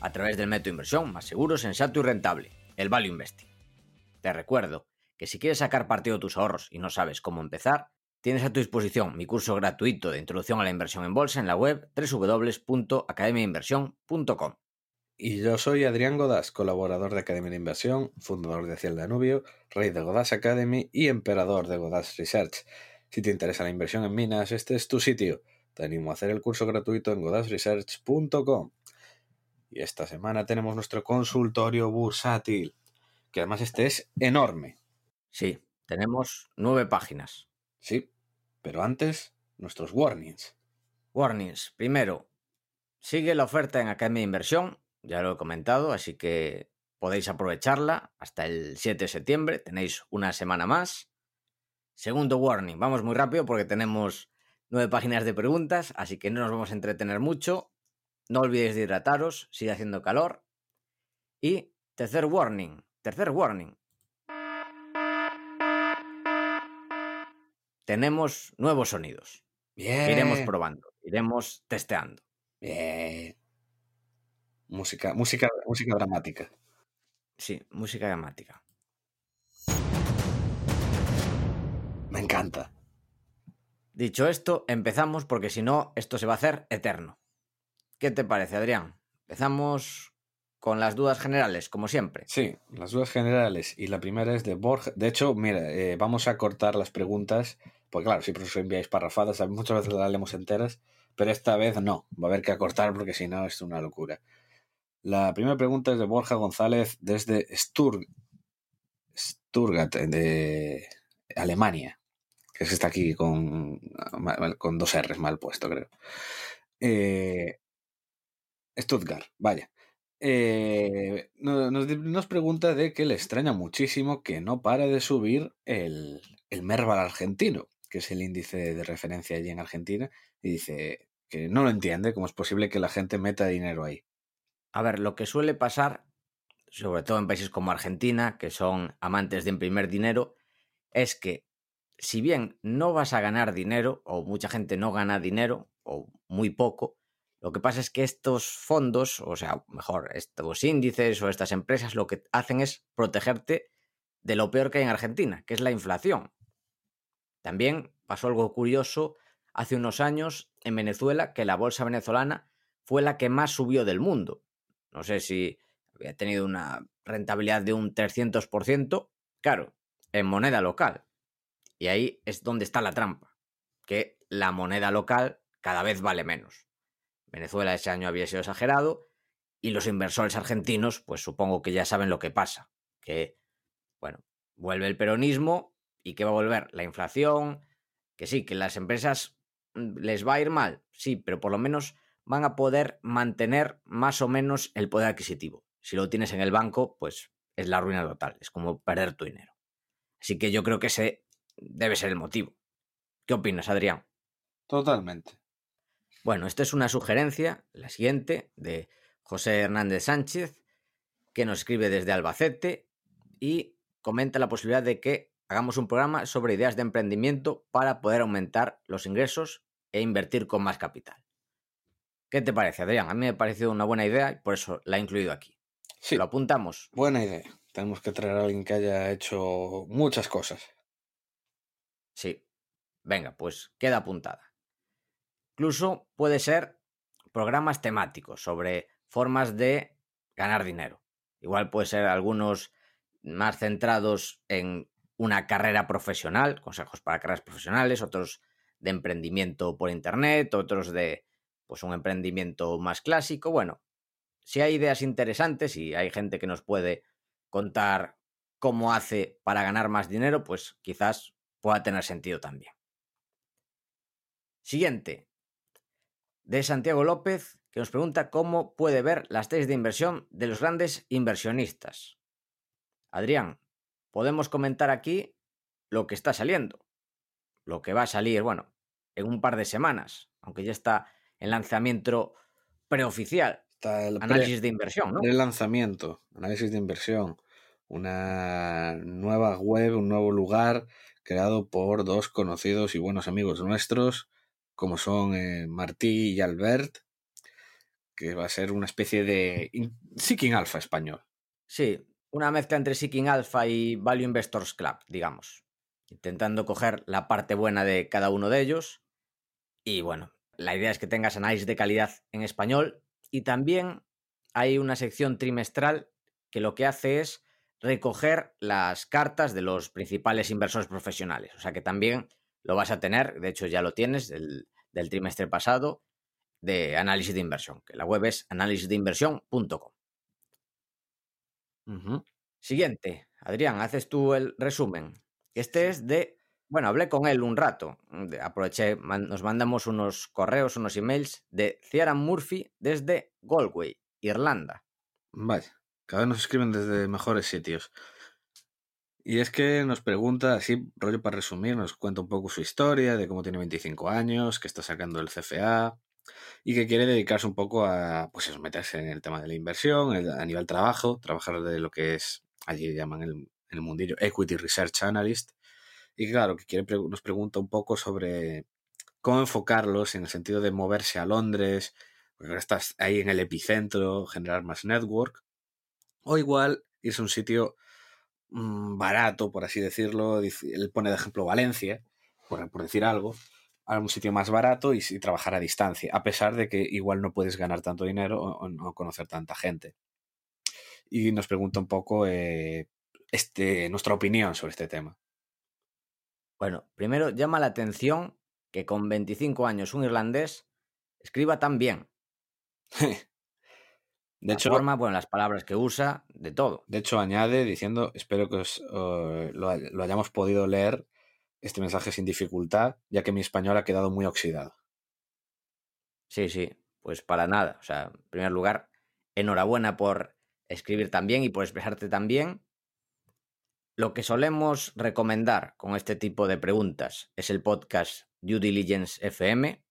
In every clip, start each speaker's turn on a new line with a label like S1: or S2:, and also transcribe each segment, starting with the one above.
S1: A través del método inversión más seguro, sensato y rentable, el Value Investing. Te recuerdo que si quieres sacar partido de tus ahorros y no sabes cómo empezar, tienes a tu disposición mi curso gratuito de introducción a la inversión en bolsa en la web www.academiainversión.com.
S2: Y yo soy Adrián Godás, colaborador de Academia de Inversión, fundador de Hacia el Danubio, rey de Godás Academy y emperador de Godás Research. Si te interesa la inversión en minas, este es tu sitio. Te animo a hacer el curso gratuito en godasresearch.com. Y esta semana tenemos nuestro consultorio bursátil, que además este es enorme.
S1: Sí, tenemos nueve páginas.
S2: Sí, pero antes, nuestros warnings.
S1: Warnings. Primero, sigue la oferta en Academia de Inversión ya lo he comentado, así que podéis aprovecharla hasta el 7 de septiembre, tenéis una semana más. Segundo warning, vamos muy rápido porque tenemos nueve páginas de preguntas, así que no nos vamos a entretener mucho. No olvidéis de hidrataros, sigue haciendo calor. Y tercer warning, tercer warning. Tenemos nuevos sonidos.
S2: Bien.
S1: Iremos probando, iremos testeando.
S2: Bien. Música, música, música dramática.
S1: Sí, música dramática.
S2: Me encanta.
S1: Dicho esto, empezamos porque si no, esto se va a hacer eterno. ¿Qué te parece, Adrián? Empezamos con las dudas generales, como siempre.
S2: Sí, las dudas generales. Y la primera es de Borja. De hecho, mira, eh, vamos a cortar las preguntas, porque claro, siempre os enviáis parrafadas, muchas veces las leemos enteras, pero esta vez no, va a haber que acortar porque si no es una locura. La primera pregunta es de Borja González desde Sturg Sturgat, de Alemania, que es está aquí con, con dos R's mal puesto, creo. Eh, Stuttgart, vaya. Eh, nos, pregunta de que le extraña muchísimo que no para de subir el, el Merval argentino, que es el índice de referencia allí en Argentina, y dice que no lo entiende, cómo es posible que la gente meta dinero ahí.
S1: A ver, lo que suele pasar, sobre todo en países como Argentina, que son amantes de imprimir dinero, es que si bien no vas a ganar dinero, o mucha gente no gana dinero, o muy poco, lo que pasa es que estos fondos, o sea, mejor, estos índices o estas empresas lo que hacen es protegerte de lo peor que hay en Argentina, que es la inflación. También pasó algo curioso hace unos años en Venezuela, que la bolsa venezolana fue la que más subió del mundo. No sé si había tenido una rentabilidad de un 300%, claro, en moneda local. Y ahí es donde está la trampa, que la moneda local cada vez vale menos. Venezuela ese año había sido exagerado y los inversores argentinos, pues supongo que ya saben lo que pasa, que, bueno, vuelve el peronismo y que va a volver la inflación, que sí, que las empresas mm, les va a ir mal, sí, pero por lo menos van a poder mantener más o menos el poder adquisitivo. Si lo tienes en el banco, pues es la ruina total, es como perder tu dinero. Así que yo creo que ese debe ser el motivo. ¿Qué opinas, Adrián?
S2: Totalmente.
S1: Bueno, esta es una sugerencia, la siguiente, de José Hernández Sánchez, que nos escribe desde Albacete y comenta la posibilidad de que hagamos un programa sobre ideas de emprendimiento para poder aumentar los ingresos e invertir con más capital. ¿Qué te parece, Adrián? A mí me ha parecido una buena idea y por eso la he incluido aquí.
S2: Sí.
S1: Lo apuntamos.
S2: Buena idea. Tenemos que traer a alguien que haya hecho muchas cosas.
S1: Sí. Venga, pues queda apuntada. Incluso puede ser programas temáticos sobre formas de ganar dinero. Igual puede ser algunos más centrados en una carrera profesional, consejos para carreras profesionales, otros de emprendimiento por internet, otros de pues un emprendimiento más clásico. Bueno, si hay ideas interesantes y hay gente que nos puede contar cómo hace para ganar más dinero, pues quizás pueda tener sentido también. Siguiente, de Santiago López, que nos pregunta cómo puede ver las tesis de inversión de los grandes inversionistas. Adrián, podemos comentar aquí lo que está saliendo, lo que va a salir, bueno, en un par de semanas, aunque ya está en lanzamiento preoficial.
S2: Está el
S1: análisis de inversión, ¿no?
S2: El lanzamiento, análisis de inversión, una nueva web, un nuevo lugar creado por dos conocidos y buenos amigos nuestros, como son eh, Martí y Albert, que va a ser una especie de Seeking Alpha español.
S1: Sí, una mezcla entre Seeking Alpha y Value Investors Club, digamos, intentando coger la parte buena de cada uno de ellos. Y bueno, la idea es que tengas análisis de calidad en español y también hay una sección trimestral que lo que hace es recoger las cartas de los principales inversores profesionales. O sea que también lo vas a tener, de hecho ya lo tienes del, trimestre pasado, de análisis de inversión, que la web es análisisdeinversión.com. Siguiente, Adrián, haces tú el resumen. Este es de, bueno, hablé con él un rato, aproveché, nos mandamos unos correos, unos emails de Ciaran Murphy desde Galway, Irlanda.
S2: Vaya. Cada vez nos escriben desde mejores sitios. Y es que nos pregunta, así, rollo para resumir, nos cuenta un poco su historia, de cómo tiene 25 años, que está sacando el CFA y que quiere dedicarse un poco a, pues eso, meterse en el tema de la inversión, a nivel trabajo, trabajar de lo que es, allí llaman el, en el mundillo, Equity Research Analyst. Y claro, que quiere, nos pregunta un poco sobre cómo enfocarlos en el sentido de moverse a Londres, porque ahora estás ahí en el epicentro, generar más network, o igual irse a un sitio mm, barato, por así decirlo. Él pone de ejemplo Valencia, por, decir algo, a un sitio más barato y, trabajar a distancia, a pesar de que igual no puedes ganar tanto dinero o, no conocer tanta gente. Y nos pregunta un poco eh, este, nuestra opinión sobre este tema.
S1: Bueno, primero llama la atención que con 25 años un irlandés escriba tan bien. De hecho, forma, bueno, las palabras que usa, de todo.
S2: De hecho, añade diciendo, espero que lo, hayamos podido leer este mensaje sin dificultad, ya que mi español ha quedado muy oxidado.
S1: Sí, sí, pues para nada. O sea, en primer lugar, enhorabuena por escribir tan bien y por expresarte tan bien. Lo que solemos recomendar con este tipo de preguntas es el podcast Due Diligence FM,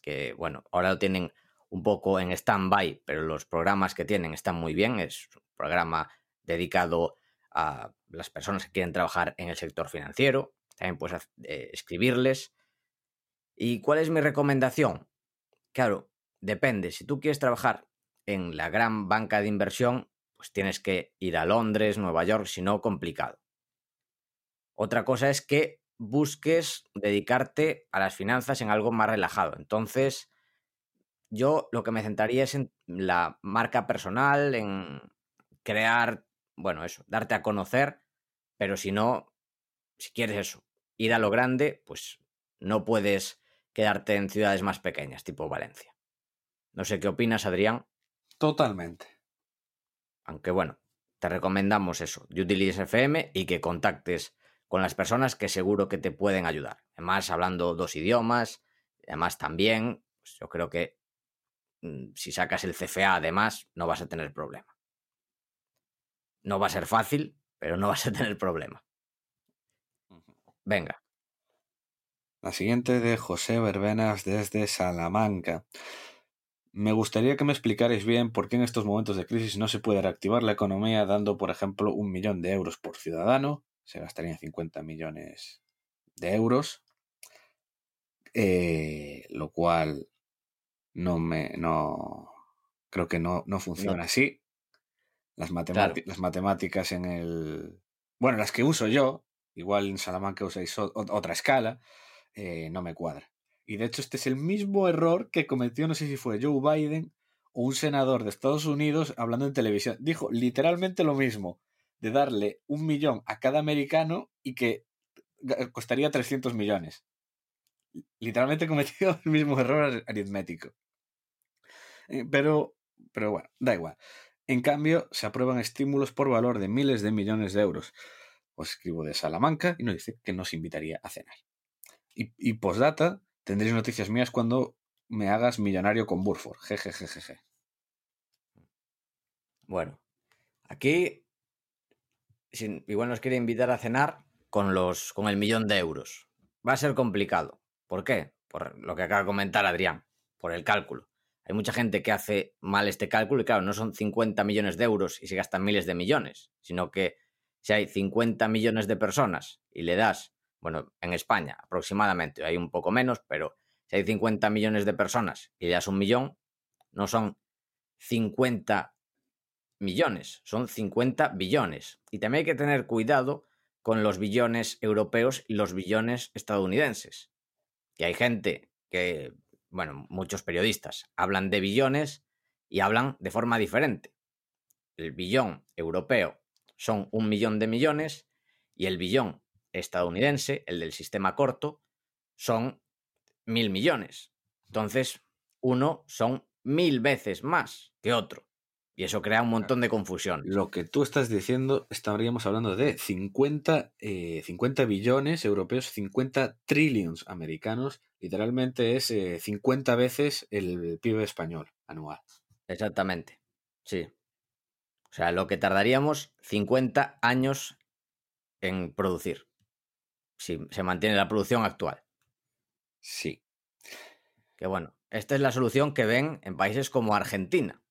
S1: que bueno, ahora lo tienen un poco en stand-by, pero los programas que tienen están muy bien. Es un programa dedicado a las personas que quieren trabajar en el sector financiero. También puedes eh, escribirles. ¿Y cuál es mi recomendación? Claro, depende. Si tú quieres trabajar en la gran banca de inversión, pues tienes que ir a Londres, Nueva York, si no, complicado. Otra cosa es que busques dedicarte a las finanzas en algo más relajado. Entonces, yo lo que me centraría es en la marca personal, en crear, bueno, eso, darte a conocer, pero si no, si quieres eso, ir a lo grande, pues no puedes quedarte en ciudades más pequeñas, tipo Valencia. No sé qué opinas, Adrián.
S2: Totalmente.
S1: Aunque bueno, te recomendamos eso, de utilices FM y que contactes con las personas que seguro que te pueden ayudar. Además, hablando dos idiomas, además también, pues yo creo que si sacas el CFA además, no vas a tener problema. No va a ser fácil, pero no vas a tener problema. Venga.
S2: La siguiente de José Verbenas desde Salamanca. Me gustaría que me explicarais bien por qué en estos momentos de crisis no se puede reactivar la economía dando, por ejemplo, un millón de euros por ciudadano. Se gastarían 50 millones de euros. Eh, lo cual no me, no, creo que no, no funciona así. Las, las matemáticas en el, bueno, las que uso yo, igual en Salamanca usáis otra escala, eh, no me cuadra. Y de hecho este es el mismo error que cometió, no sé si fue Joe Biden o un senador de Estados Unidos hablando en televisión. Dijo literalmente lo mismo, de darle un millón a cada americano y que costaría 300 millones. Literalmente cometió el mismo error aritmético. Eh, pero, pero bueno, da igual. En cambio, se aprueban estímulos por valor de miles de millones de euros. Os escribo de Salamanca y nos dice que nos invitaría a cenar. Y, y postdata, tendréis noticias mías cuando me hagas millonario con Burford. Jejejeje.
S1: Bueno, aquí igual nos quiere invitar a cenar con, los, con el millón de euros. Va a ser complicado. ¿Por qué? Por lo que acaba de comentar Adrián, por el cálculo. Hay mucha gente que hace mal este cálculo y claro, no son 50 millones de euros y se gastan miles de millones, sino que si hay 50 millones de personas y le das, bueno, en España aproximadamente, hay un poco menos, pero si hay 50 millones de personas y le das un millón, no son 50 millones, son 50 billones. Y también hay que tener cuidado con los billones europeos y los billones estadounidenses. Que hay gente que, bueno, muchos periodistas hablan de billones y hablan de forma diferente. El billón europeo son un millón de millones y el billón estadounidense, el del sistema corto, son mil millones. Entonces, uno son mil veces más que otro. Y eso crea un montón de confusión.
S2: Lo que tú estás diciendo, estaríamos hablando de 50, 50 eh, billones europeos, 50 trillions americanos. Literalmente es 50 eh, veces el PIB español anual.
S1: Exactamente. Sí. O sea, lo que tardaríamos 50 años en producir. Si se mantiene la producción actual.
S2: Sí.
S1: Que bueno, esta es la solución que ven en países como Argentina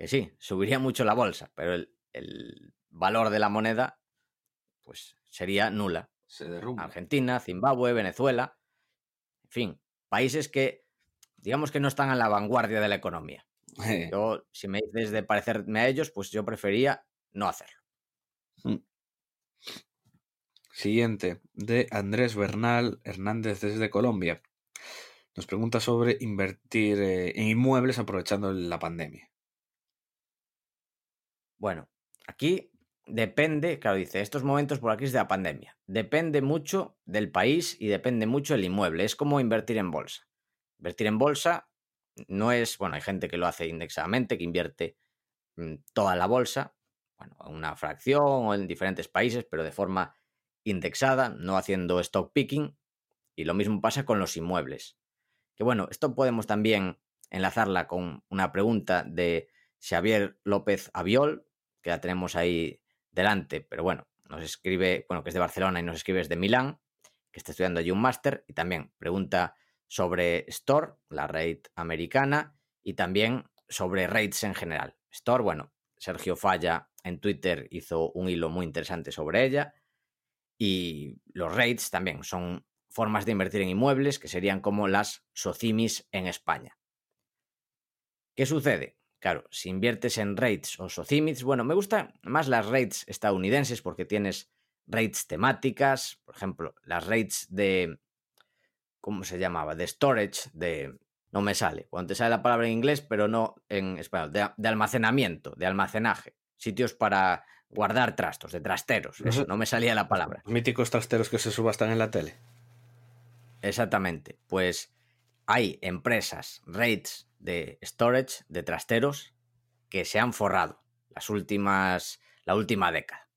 S1: que sí, subiría mucho la bolsa, pero el, valor de la moneda pues sería nula.
S2: Se derrumba.
S1: Argentina, Zimbabue, Venezuela, en fin, países que digamos que no están a la vanguardia de la economía. Yo, si me dices de parecerme a ellos, pues yo prefería no hacerlo. Mm.
S2: Siguiente, de Andrés Bernal Hernández desde Colombia. Nos pregunta sobre invertir eh, en inmuebles aprovechando la pandemia.
S1: Bueno, aquí depende, claro, dice, estos momentos por la crisis de la pandemia. Depende mucho del país y depende mucho del inmueble. Es como invertir en bolsa. Invertir en bolsa no es, bueno, hay gente que lo hace indexadamente, que invierte mm, toda la bolsa, bueno, una fracción o en diferentes países, pero de forma indexada, no haciendo stock picking. Y lo mismo pasa con los inmuebles. Que bueno, esto podemos también enlazarla con una pregunta de Xavier López Aviol, que la tenemos ahí delante, pero bueno, nos escribe, bueno, que es de Barcelona y nos escribe desde Milán, que está estudiando allí un máster y también pregunta sobre Store, la rate americana, y también sobre rates en general. Store, bueno, Sergio Falla en Twitter hizo un hilo muy interesante sobre ella y los rates también son formas de invertir en inmuebles que serían como las socimis en España. ¿Qué sucede? Claro, si inviertes en rates o socimits, bueno, me gustan más las rates estadounidenses porque tienes rates temáticas, por ejemplo, las rates de, ¿cómo se llamaba? De storage, de, no me sale, cuando te sale la palabra en inglés, pero no en español, de, almacenamiento, de almacenaje, sitios para guardar trastos, de trasteros, eso, no me salía la palabra.
S2: Míticos trasteros que se subastan en la tele.
S1: Exactamente, pues hay empresas, rates de storage, de trasteros, que se han forrado las últimas, la última década.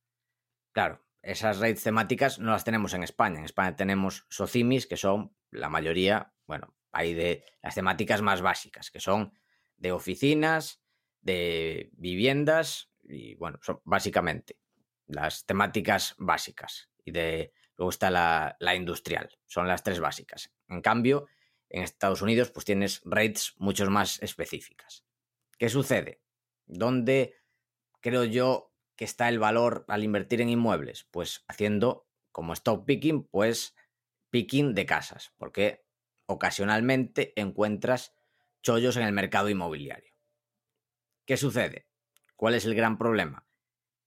S1: Claro, esas rates temáticas no las tenemos en España. En España tenemos socimis, que son la mayoría, bueno, hay de las temáticas más básicas, que son de oficinas, de viviendas y, bueno, son básicamente las temáticas básicas. Y de luego está la, la industrial, son las tres básicas. En cambio, en Estados Unidos, pues tienes rates mucho más específicas. ¿Qué sucede? ¿Dónde creo yo que está el valor al invertir en inmuebles? Pues haciendo como stock picking, pues picking de casas, porque ocasionalmente encuentras chollos en el mercado inmobiliario. ¿Qué sucede? ¿Cuál es el gran problema?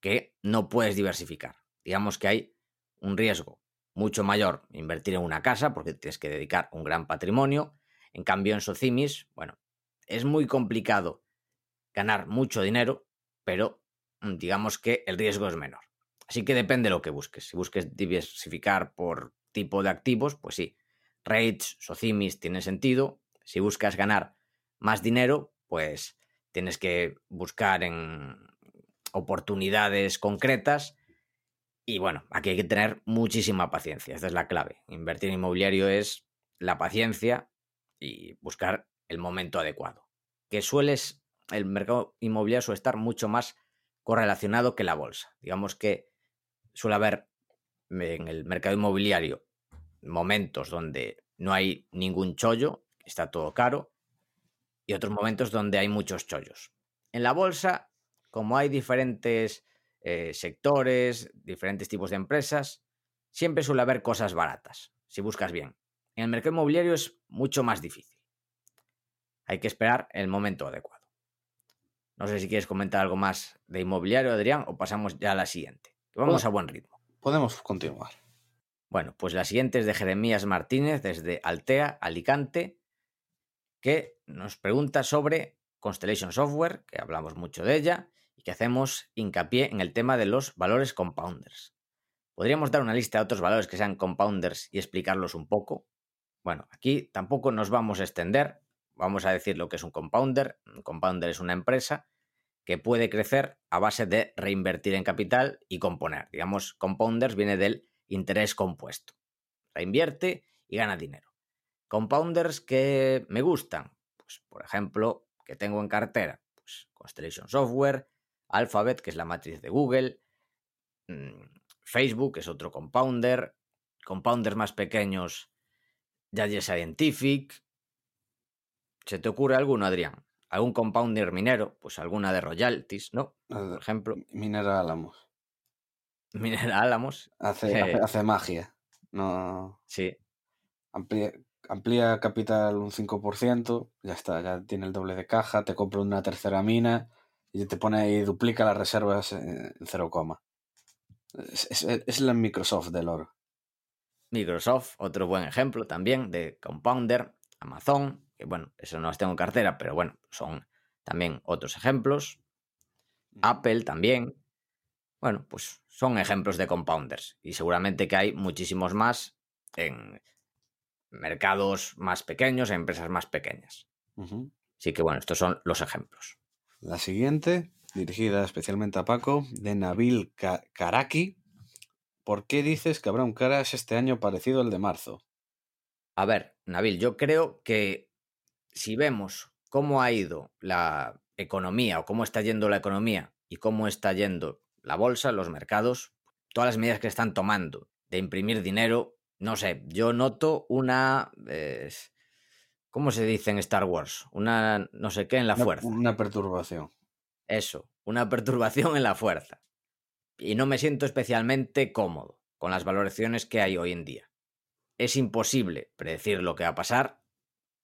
S1: Que no puedes diversificar. Digamos que hay un riesgo mucho mayor invertir en una casa porque tienes que dedicar un gran patrimonio. En cambio, en Socimis, bueno, es muy complicado ganar mucho dinero, pero mm, digamos que el riesgo es menor. Así que depende de lo que busques. Si busques diversificar por tipo de activos, pues sí, rates, Socimis tiene sentido. Si buscas ganar más dinero, pues tienes que buscar en oportunidades concretas y bueno, aquí hay que tener muchísima paciencia, esta es la clave. Invertir en inmobiliario es la paciencia y buscar el momento adecuado, que sueles, el mercado inmobiliario suele estar mucho más correlacionado que la bolsa. Digamos que suele haber en el mercado inmobiliario momentos donde no hay ningún chollo, está todo caro, y otros momentos donde hay muchos chollos. En la bolsa, como hay diferentes eh, sectores, diferentes tipos de empresas, siempre suele haber cosas baratas, si buscas bien. En el mercado inmobiliario es mucho más difícil. Hay que esperar el momento adecuado. No sé si quieres comentar algo más de inmobiliario, Adrián, o pasamos ya a la siguiente. vamos a buen ritmo.
S2: Podemos continuar.
S1: Bueno, pues la siguiente es de Jeremías Martínez desde Altea, Alicante, que nos pregunta sobre Constellation Software, que hablamos mucho de ella, que hacemos hincapié en el tema de los valores compounders. ¿Podríamos dar una lista de otros valores que sean compounders y explicarlos un poco? Bueno, aquí tampoco nos vamos a extender, vamos a decir lo que es un compounder. Un compounder es una empresa que puede crecer a base de reinvertir en capital y componer. Digamos, compounders viene del interés compuesto. Reinvierte y gana dinero. Compounders que me gustan, pues por ejemplo, que tengo en cartera, pues Constellation Software, Alphabet, que es la matriz de Google, mm, Facebook, que es otro compounder, compounders más pequeños, Yale Scientific. ¿Se te ocurre alguno, Adrián? ¿Algún compounder minero? Pues alguna de royalties, ¿no? Por ejemplo.
S2: Minera Álamos.
S1: Minera Álamos.
S2: Hace, hace, magia. No.
S1: Sí.
S2: Amplía, capital un 5%, ya está, ya tiene el doble de caja, te compra una tercera mina y te pone y duplica las reservas en 0, es, es, la Microsoft del oro.
S1: Microsoft, otro buen ejemplo también de compounder, Amazon, que bueno, eso no las tengo en cartera, pero bueno, son también otros ejemplos. Apple también. Bueno, pues son ejemplos de compounders y seguramente que hay muchísimos más en mercados más pequeños, en empresas más pequeñas. Así que bueno, estos son los ejemplos.
S2: La siguiente, dirigida especialmente a Paco, de Nabil Karaki. ¿Por qué dices que habrá un crash este año parecido al de marzo?
S1: A ver, Nabil, yo creo que si vemos cómo ha ido la economía o cómo está yendo la economía y cómo está yendo la bolsa, los mercados, todas las medidas que están tomando de imprimir dinero, no sé, yo noto una... Eh, ¿Cómo se dice en Star Wars? Una no sé qué en la fuerza.
S2: Una perturbación.
S1: Eso, una perturbación en la fuerza. Y no me siento especialmente cómodo con las valoraciones que hay hoy en día. Es imposible predecir lo que va a pasar,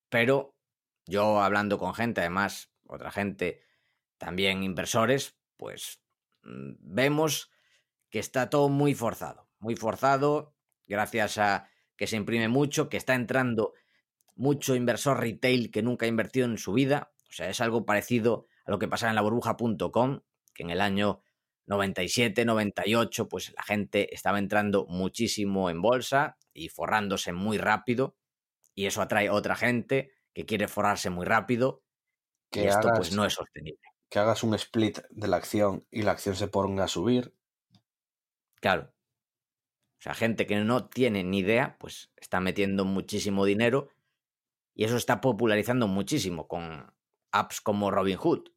S1: pero yo hablando con gente, además, otra gente, también inversores, pues Mm, vemos que está todo muy forzado, muy forzado, gracias a que se imprime mucho, que está entrando mucho inversor retail que nunca ha invertido en su vida. O sea, es algo parecido a lo que pasaba en la burbuja.com, que en el año 97, 98, pues la gente estaba entrando muchísimo en bolsa y forrándose muy rápido. Y eso atrae a otra gente que quiere forrarse muy rápido. Que y esto pues no es sostenible
S2: que hagas un split de la acción y la acción se ponga a subir.
S1: Claro. O sea, gente que no tiene ni idea, pues está metiendo muchísimo dinero y eso está popularizando muchísimo con apps como Robinhood.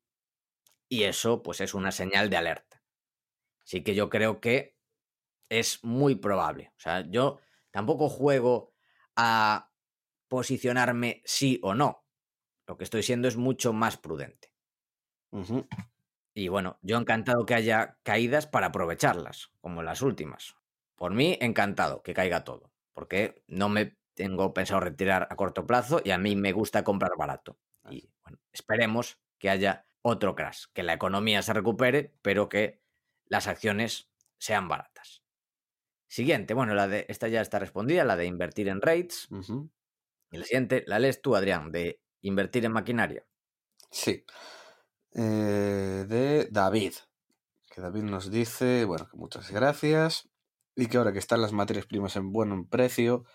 S1: Y eso, pues, es una señal de alerta. Así que yo creo que es muy probable. O sea, yo tampoco juego a posicionarme sí o no. Lo que estoy siendo es mucho más prudente. Y bueno, yo encantado que haya caídas para aprovecharlas, como las últimas. Por mí, encantado que caiga todo, porque no me tengo pensado retirar a corto plazo y a mí me gusta comprar barato. Y bueno, esperemos que haya otro crash, que la economía se recupere, pero que las acciones sean baratas. Siguiente, bueno, la de esta ya está respondida, la de invertir en rates. Y la siguiente, la lees tú, Adrián, de invertir en maquinaria.
S2: Sí. Eh, de David. Que David nos dice, bueno, que muchas gracias y que ahora que están las materias primas en buen precio,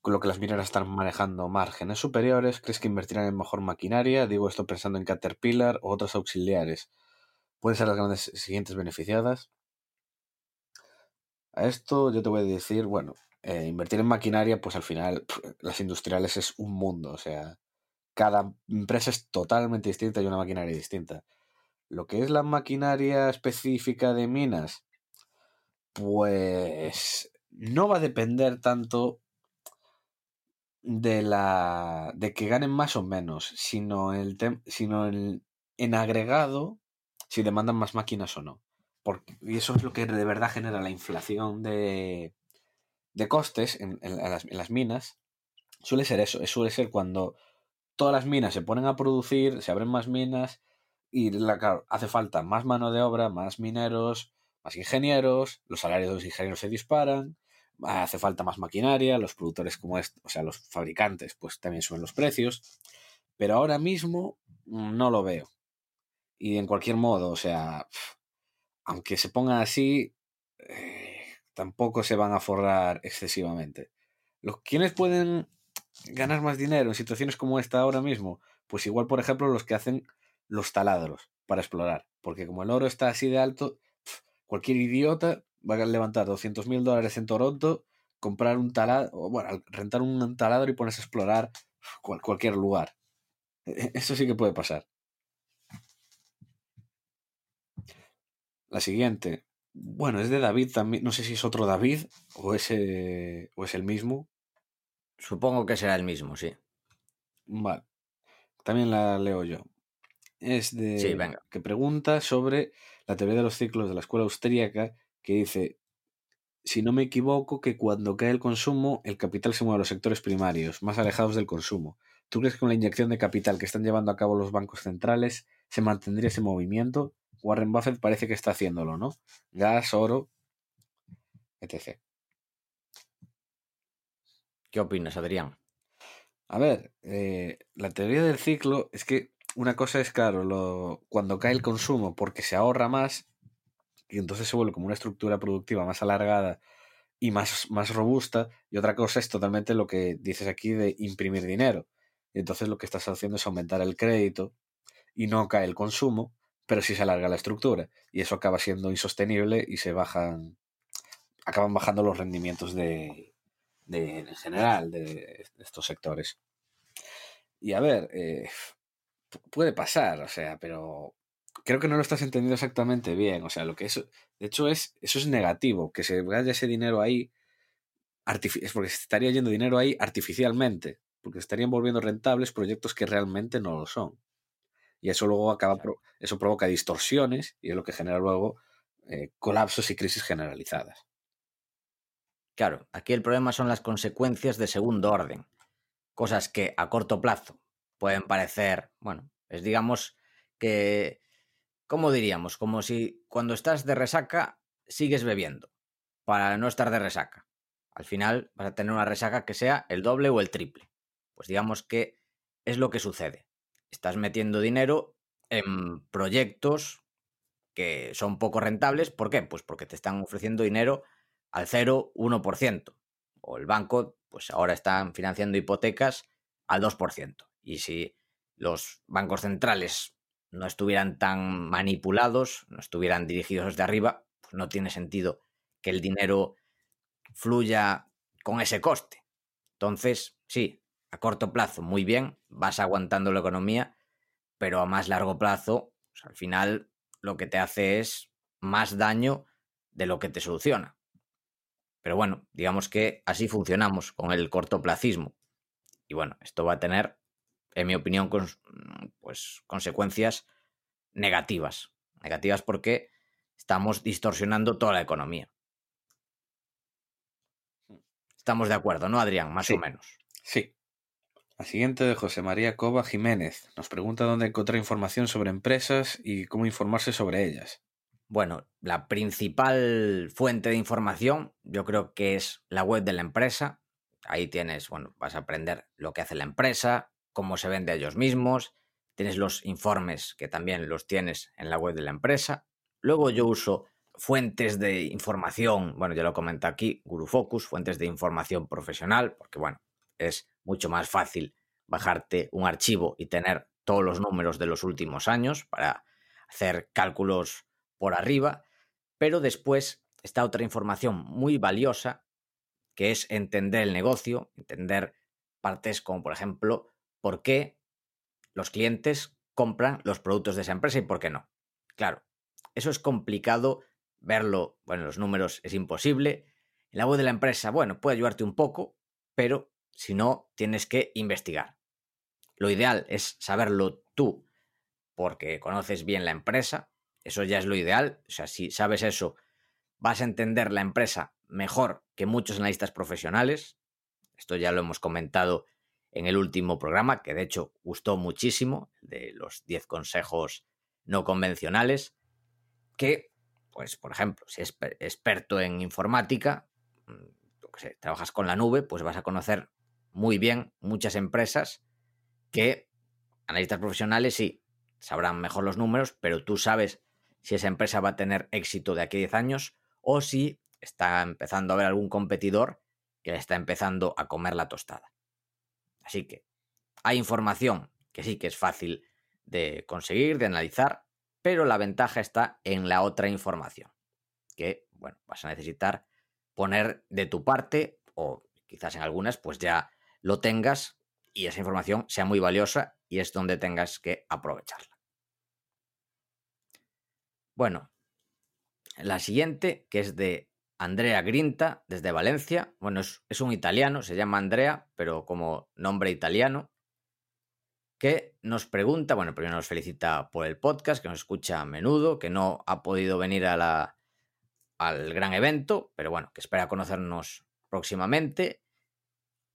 S2: con lo que las mineras están manejando márgenes superiores, ¿crees que invertirán en mejor maquinaria? Digo esto pensando en Caterpillar o otros auxiliares. ¿Pueden ser las grandes siguientes beneficiadas? A esto yo te voy a decir, bueno, eh, invertir en maquinaria, pues al final las industriales es un mundo, o sea, cada empresa es totalmente distinta y una maquinaria distinta. Lo que es la maquinaria específica de minas, pues no va a depender tanto de la de que ganen más o menos, sino el sino el, en agregado si demandan más máquinas o no. Porque, y eso es lo que de verdad genera la inflación de, de costes en, las, en, las, minas. Suele ser eso, suele ser cuando todas las minas se ponen a producir, se abren más minas y la, claro, hace falta más mano de obra, más mineros, más ingenieros, los salarios de los ingenieros se disparan, hace falta más maquinaria, los productores como este, o sea, los fabricantes, pues también suben los precios. Pero ahora mismo mm, no lo veo. Y en cualquier modo, o sea, aunque se ponga así, eh, tampoco se van a forrar excesivamente. Los quienes pueden ganar más dinero en situaciones como esta ahora mismo, pues igual, por ejemplo, los que hacen los taladros para explorar. Porque como el oro está así de alto, cualquier idiota va a levantar 200 mil dólares en Toronto, comprar un taladro, bueno, rentar un taladro y ponerse a explorar cualquier lugar. E, e, eso sí que puede pasar. La siguiente. Bueno, es de David también. No sé si es otro David o es, o es el mismo.
S1: Supongo que será el mismo, sí.
S2: Vale. También la leo yo. Es de. Sí, venga. Que pregunta sobre la teoría de los ciclos de la escuela austríaca que dice, si no me equivoco, que cuando cae el consumo, el capital se mueve a los sectores primarios, más alejados del consumo. ¿Tú crees que con la inyección de capital que están llevando a cabo los bancos centrales se mantendría ese movimiento? Warren Buffett parece que está haciéndolo, ¿no? Gas, oro, etc.
S1: ¿Qué opinas, Adrián?
S2: A ver, eh, la teoría del ciclo es que una cosa es, claro, lo, cuando cae el consumo porque se ahorra más, y entonces se vuelve como una estructura productiva más alargada y más, más robusta, y otra cosa es totalmente lo que dices aquí de imprimir dinero. Y entonces lo que estás haciendo es aumentar el crédito y no cae el consumo, pero sí se alarga la estructura. Y eso acaba siendo insostenible y se bajan, acaban bajando los rendimientos de, de en general de estos sectores. Y a ver, eh, puede pasar, o sea, pero creo que no lo estás entendiendo exactamente bien. O sea, lo que eso, de hecho, es, eso es negativo, que se vaya ese dinero ahí, es porque se estaría yendo dinero ahí artificialmente, porque estarían volviendo rentables proyectos que realmente no lo son. Y eso luego acaba, eso provoca distorsiones y es lo que genera luego eh, colapsos y crisis generalizadas.
S1: Claro, aquí el problema son las consecuencias de segundo orden, cosas que a corto plazo pueden parecer, bueno, es digamos que ¿cómo diríamos? Como si cuando estás de resaca sigues bebiendo para no estar de resaca. Al final vas a tener una resaca que sea el doble o el triple. Pues digamos que es lo que sucede. Estás metiendo dinero en proyectos que son poco rentables. ¿Por qué? Pues porque te están ofreciendo dinero al 0,1%. O el banco, pues ahora están financiando hipotecas al 2%. Y si los bancos centrales no estuvieran tan manipulados, no estuvieran dirigidos desde arriba, pues no tiene sentido que el dinero fluya con ese coste. Entonces, sí, a corto plazo, muy bien, vas aguantando la economía, pero a más largo plazo, pues, al final lo que te hace es más daño de lo que te soluciona. Pero bueno, digamos que así funcionamos con el cortoplacismo. Y bueno, esto va a tener en mi opinión, con, pues, consecuencias negativas. Negativas porque estamos distorsionando toda la economía. Estamos de acuerdo, ¿no, Adrián? Más o menos.
S2: Sí. La siguiente de José María Cova Jiménez. Nos pregunta dónde encontrar información sobre empresas y cómo informarse sobre ellas.
S1: Bueno, la principal fuente de información yo creo que es la web de la empresa. Ahí tienes, bueno, vas a aprender lo que hace la empresa, cómo se vende a ellos mismos, tienes los informes que también los tienes en la web de la empresa. Luego yo uso fuentes de información, bueno, ya lo comento aquí, Guru Focus, fuentes de información profesional, porque bueno, es mucho más fácil bajarte un archivo y tener todos los números de los últimos años para hacer cálculos por arriba, pero después está otra información muy valiosa que es entender el negocio, entender partes como por ejemplo por qué los clientes compran los productos de esa empresa y por qué no. Claro, eso es complicado verlo, bueno, los números es imposible. La web de la empresa, bueno, puede ayudarte un poco, pero si no, tienes que investigar. Lo ideal es saberlo tú porque conoces bien la empresa, eso ya es lo ideal, o sea, si sabes eso, vas a entender la empresa mejor que muchos analistas profesionales. Esto ya lo hemos comentado en el último programa, que de hecho gustó muchísimo, de los 10 consejos no convencionales, que, pues, por ejemplo, si es experto en informática, mm, trabajas con la nube, pues vas a conocer muy bien muchas empresas que analistas profesionales sí sabrán mejor los números, pero tú sabes si esa empresa va a tener éxito de aquí a 10 años o si está empezando a haber algún competidor que está empezando a comer la tostada. Así que hay información que sí que es fácil de conseguir, de analizar, pero la ventaja está en la otra información, que, bueno, vas a necesitar poner de tu parte o quizás en algunas pues ya lo tengas y esa información sea muy valiosa y es donde tengas que aprovecharla. Bueno, la siguiente, que es de Andrea Grinta, desde Valencia. Bueno, es, un italiano, se llama Andrea, pero como nombre italiano, que nos pregunta, bueno, primero nos felicita por el podcast, que nos escucha a menudo, que no ha podido venir a la, al gran evento, pero bueno, que espera conocernos próximamente.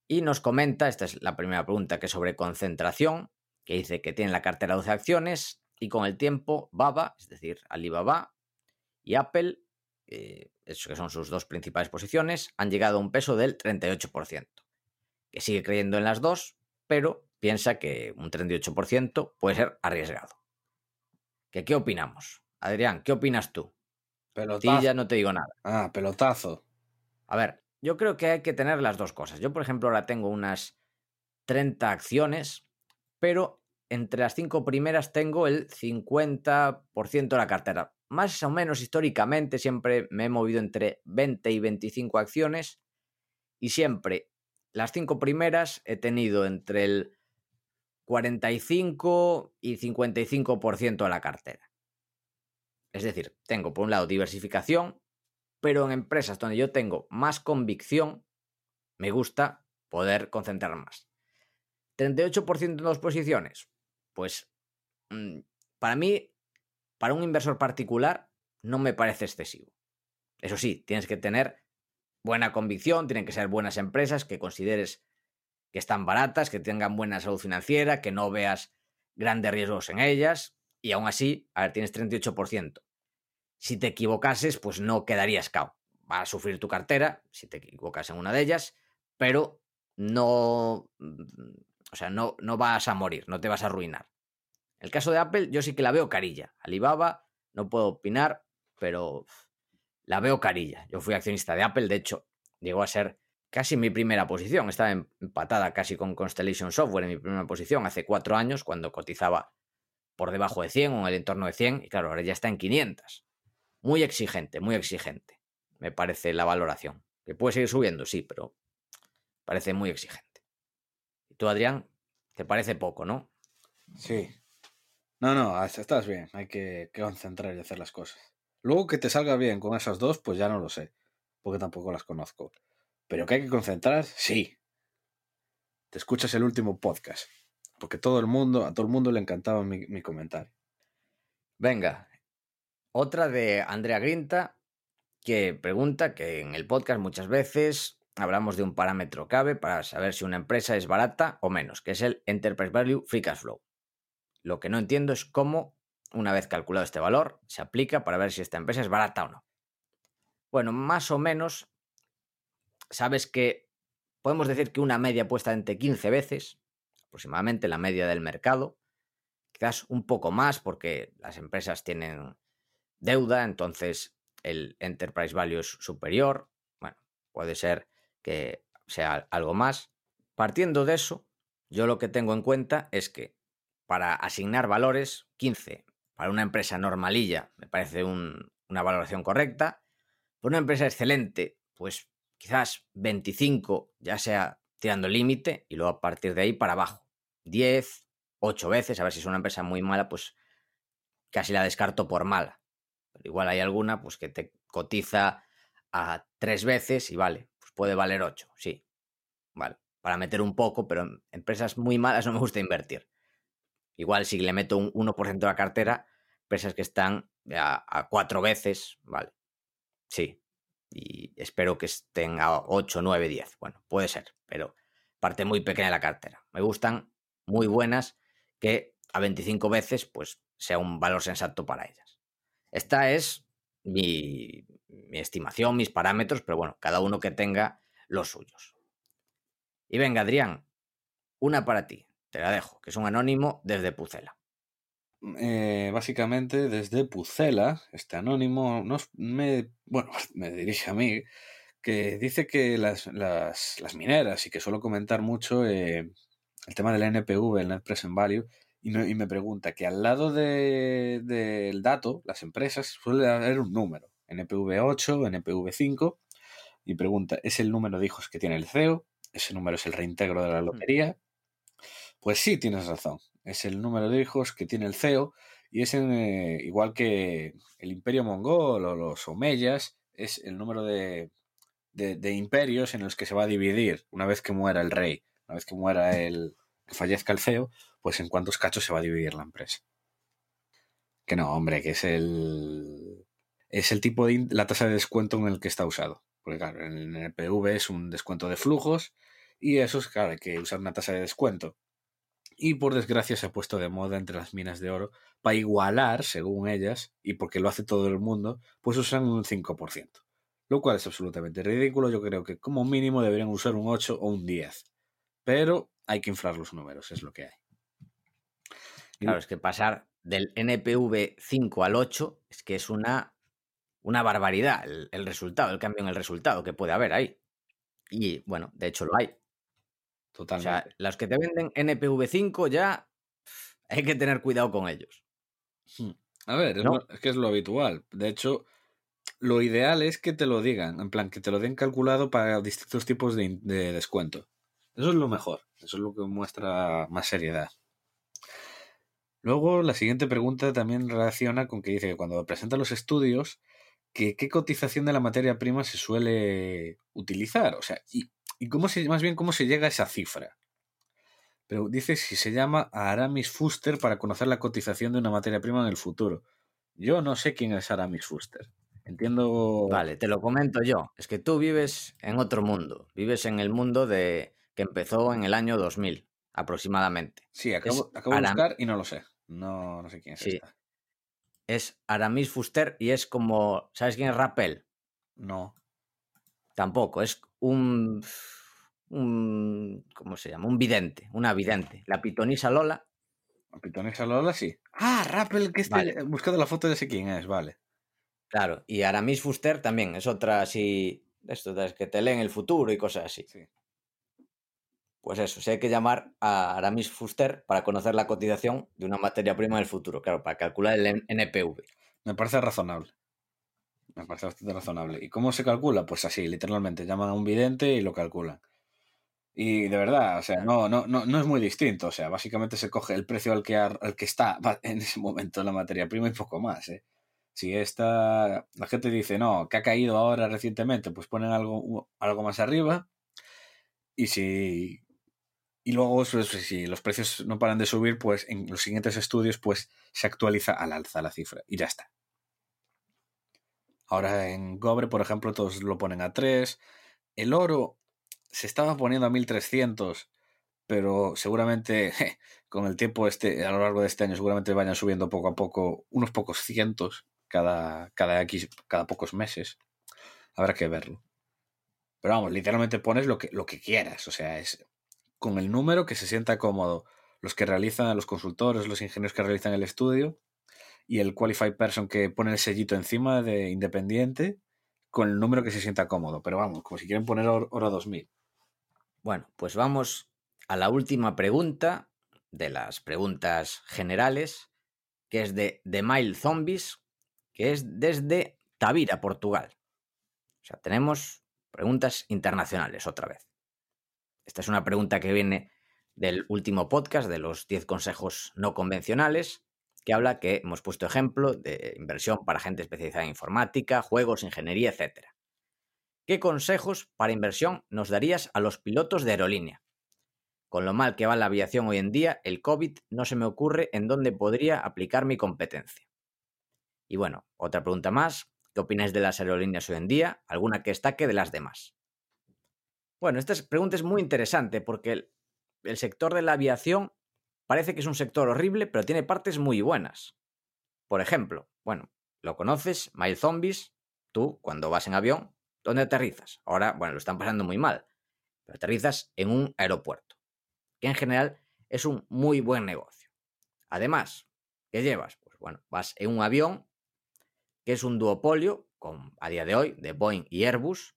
S1: Y nos comenta, esta es la primera pregunta, que es sobre concentración, que dice que tiene la cartera 12 acciones y con el tiempo Baba, es decir, Alibaba, y Apple, eh, que son sus dos principales posiciones, han llegado a un peso del 38%, que sigue creyendo en las dos, pero piensa que un 38% puede ser arriesgado. ¿Qué, ¿Qué opinamos? Adrián, ¿qué opinas tú?
S2: Pelotazo.
S1: ya no te digo nada.
S2: Ah, pelotazo.
S1: A ver, yo creo que hay que tener las dos cosas. Yo, por ejemplo, ahora tengo unas 30 acciones, pero entre las cinco primeras tengo el 50% de la cartera más o menos históricamente siempre me he movido entre 20 y 25 acciones y siempre las cinco primeras he tenido entre el 45 y 55% de la cartera. Es decir, tengo por un lado diversificación, pero en empresas donde yo tengo más convicción, me gusta poder concentrar más. 38% en dos posiciones. Pues mm, para mí para un inversor particular no me parece excesivo. Eso sí, tienes que tener buena convicción, tienen que ser buenas empresas que consideres que están baratas, que tengan buena salud financiera, que no veas grandes riesgos en ellas y aún así, a ver, tienes 38%. Si te equivocases, pues no quedarías cao. Va a sufrir tu cartera si te equivocas en una de ellas, pero no, mm, o sea, no, no vas a morir, no te vas a arruinar. El caso de Apple, yo sí que la veo carilla. Alibaba, no puedo opinar, pero la veo carilla. Yo fui accionista de Apple, de hecho, llegó a ser casi mi primera posición. Estaba empatada casi con Constellation Software en mi primera posición hace cuatro años, cuando cotizaba por debajo de 100 o en el entorno de 100, y claro, ahora ya está en 500. Muy exigente, muy exigente, me parece la valoración. Que puede seguir subiendo, sí, pero parece muy exigente. ¿Y tú, Adrián? Te parece poco, ¿no?
S2: Sí, no, no, estás bien. Hay que, concentrar y hacer las cosas. Luego que te salga bien con esas dos, pues ya no lo sé, porque tampoco las conozco. Pero que hay que concentrar, sí. Te escuchas el último podcast, porque todo el mundo, a todo el mundo le encantaba mi, mi comentario.
S1: Venga, otra de Andrea Grinta, que pregunta que en el podcast muchas veces hablamos de un parámetro clave para saber si una empresa es barata o menos, que es el Enterprise Value Free Cash Flow. Lo que no entiendo es cómo, una vez calculado este valor, se aplica para ver si esta empresa es barata o no. Bueno, más o menos, sabes que podemos decir que una media puesta entre 15 veces, aproximadamente la media del mercado, quizás un poco más porque las empresas tienen deuda, entonces el enterprise value es superior, bueno, puede ser que sea algo más. Partiendo de eso, yo lo que tengo en cuenta es que para asignar valores, 15. Para una empresa normalilla me parece una valoración correcta. Para una empresa excelente, pues quizás 25 ya sea tirando límite y luego a partir de ahí para abajo. 10, ocho veces, a ver si es una empresa muy mala, pues casi la descarto por mala. Pero igual hay alguna pues que te cotiza a tres veces y vale, pues puede valer ocho, sí. Vale, para meter un poco, pero en empresas muy malas no me gusta invertir. Igual si le meto un 1% de la cartera, empresas que están a, cuatro veces, vale. Sí. Y espero que estén a 8, 9, 10. Bueno, puede ser, pero parte muy pequeña de la cartera. Me gustan muy buenas que a 25 veces pues sea un valor sensato para ellas. Esta es mi estimación, mis parámetros, pero bueno, cada uno que tenga los suyos. Y venga, Adrián, una para ti. Te la dejo, que es un anónimo desde Pucela.
S2: Eh, básicamente desde Pucela, este anónimo nos, me, bueno, me dirige a mí, que dice que las, las, las mineras y que suelo comentar mucho eh, el tema del NPV, el Net Present Value, y, y me pregunta que al lado del de, dato, las empresas, suele haber un número, NPV 8, NPV 5, y pregunta, ¿es el número de hijos que tiene el CEO? ¿Ese número es el reintegro de la mm. lotería? Pues sí, tienes razón. Es el número de hijos que tiene el CEO y es eh, igual que el imperio mongol o los omeyas, es el número de, de, imperios en los que se va a dividir una vez que muera el rey, una vez que muera el, que fallezca el CEO, pues en cuántos cachos se va a dividir la empresa. Que no, hombre, que es el es el tipo de la tasa de descuento en el que está usado. Porque claro, en el PV es un descuento de flujos y eso es, claro, hay que usar una tasa de descuento y por desgracia se ha puesto de moda entre las minas de oro para igualar, según ellas, y porque lo hace todo el mundo, pues usan un 5%. Lo cual es absolutamente ridículo. Yo creo que como mínimo deberían usar un 8 o un 10. Pero hay que inflar los números, es lo que hay.
S1: Claro, es que pasar del NPV 5 al 8 es que es una, una barbaridad el, el resultado, el cambio en el resultado que puede haber ahí. Y bueno, de hecho lo hay. Totalmente. O sea, los que te venden NPV5 ya hay que tener cuidado con ellos.
S2: Hmm. A ver, es, que es lo habitual. De hecho, lo ideal es que te lo digan, en plan, que te lo den calculado para distintos tipos de, de descuento. Eso es lo mejor, eso es lo que muestra más seriedad. Luego, la siguiente pregunta también relaciona con que dice que cuando presenta los estudios, que qué cotización de la materia prima se suele utilizar. O sea, y y cómo se, más bien cómo se llega a esa cifra. Pero dice si se llama Aramis Fuster para conocer la cotización de una materia prima en el futuro. Yo no sé quién es Aramis Fuster. Entiendo.
S1: Vale, te lo comento yo. Es que tú vives en otro mundo. Vives en el mundo de que empezó en el año 2000, aproximadamente.
S2: Sí, acabo, de buscar y no lo sé. No, no sé quién es. Sí.
S1: Es Aramis Fuster y es como. ¿Sabes quién es Rappel?
S2: No.
S1: Tampoco, es un, un ¿cómo se llama? Un vidente, una vidente. La pitonisa Lola.
S2: La pitonisa Lola, sí. Ah, Rappel, que está buscando la foto de ese quién es, vale.
S1: Claro, y Aramis Fuster también, es otra así, esto es que te leen el futuro y cosas así. Sí. Pues eso, si hay que llamar a Aramis Fuster para conocer la cotización de una materia prima del futuro, claro, para calcular el NPV.
S2: Me parece razonable. Me parece bastante razonable. ¿Y cómo se calcula? Pues así, literalmente, llaman a un vidente y lo calculan. Y de verdad, o sea, no, no, no, no es muy distinto. O sea, básicamente se coge el precio al que, al que está en ese momento la materia prima y poco más. ¿eh? Si esta, la gente dice, no, que ha caído ahora recientemente, pues ponen algo, algo más arriba. Y si. Y luego, pues, si los precios no paran de subir, pues en los siguientes estudios, pues se actualiza al alza la cifra. Y ya está. Ahora en cobre, por ejemplo, todos lo ponen a 3. El oro se estaba poniendo a 1300, pero seguramente con el tiempo este, a lo largo de este año, seguramente vayan subiendo poco a poco, unos pocos cientos cada, cada, X, cada pocos meses. Habrá que verlo. Pero vamos, literalmente pones lo que, lo que quieras. O sea, es con el número que se sienta cómodo. Los que realizan, los consultores, los ingenieros que realizan el estudio, y el Qualified Person que pone el sellito encima de Independiente con el número que se sienta cómodo. Pero vamos, como si quieren poner Oro 2000.
S1: Bueno, pues vamos a la última pregunta de las preguntas generales, que es de The Mile Zombies, que es desde Tavira, Portugal. O sea, tenemos preguntas internacionales otra vez. Esta es una pregunta que viene del último podcast de los 10 consejos no convencionales, que habla que hemos puesto ejemplo de inversión para gente especializada en informática, juegos, ingeniería, etc. ¿Qué consejos para inversión nos darías a los pilotos de aerolínea? Con lo mal que va la aviación hoy en día, el COVID no se me ocurre en dónde podría aplicar mi competencia. Y bueno, otra pregunta más. ¿Qué opináis de las aerolíneas hoy en día? ¿Alguna que destaque de las demás? Bueno, esta pregunta es muy interesante porque el, el sector de la aviación parece que es un sector horrible, pero tiene partes muy buenas. Por ejemplo, bueno, lo conoces, Mile Zombies, tú cuando vas en avión, ¿dónde aterrizas? Ahora, bueno, lo están pasando muy mal, pero aterrizas en un aeropuerto, que en general es un muy buen negocio. Además, ¿qué llevas? Pues bueno, vas en un avión que es un duopolio, con, a día de hoy, de Boeing y Airbus,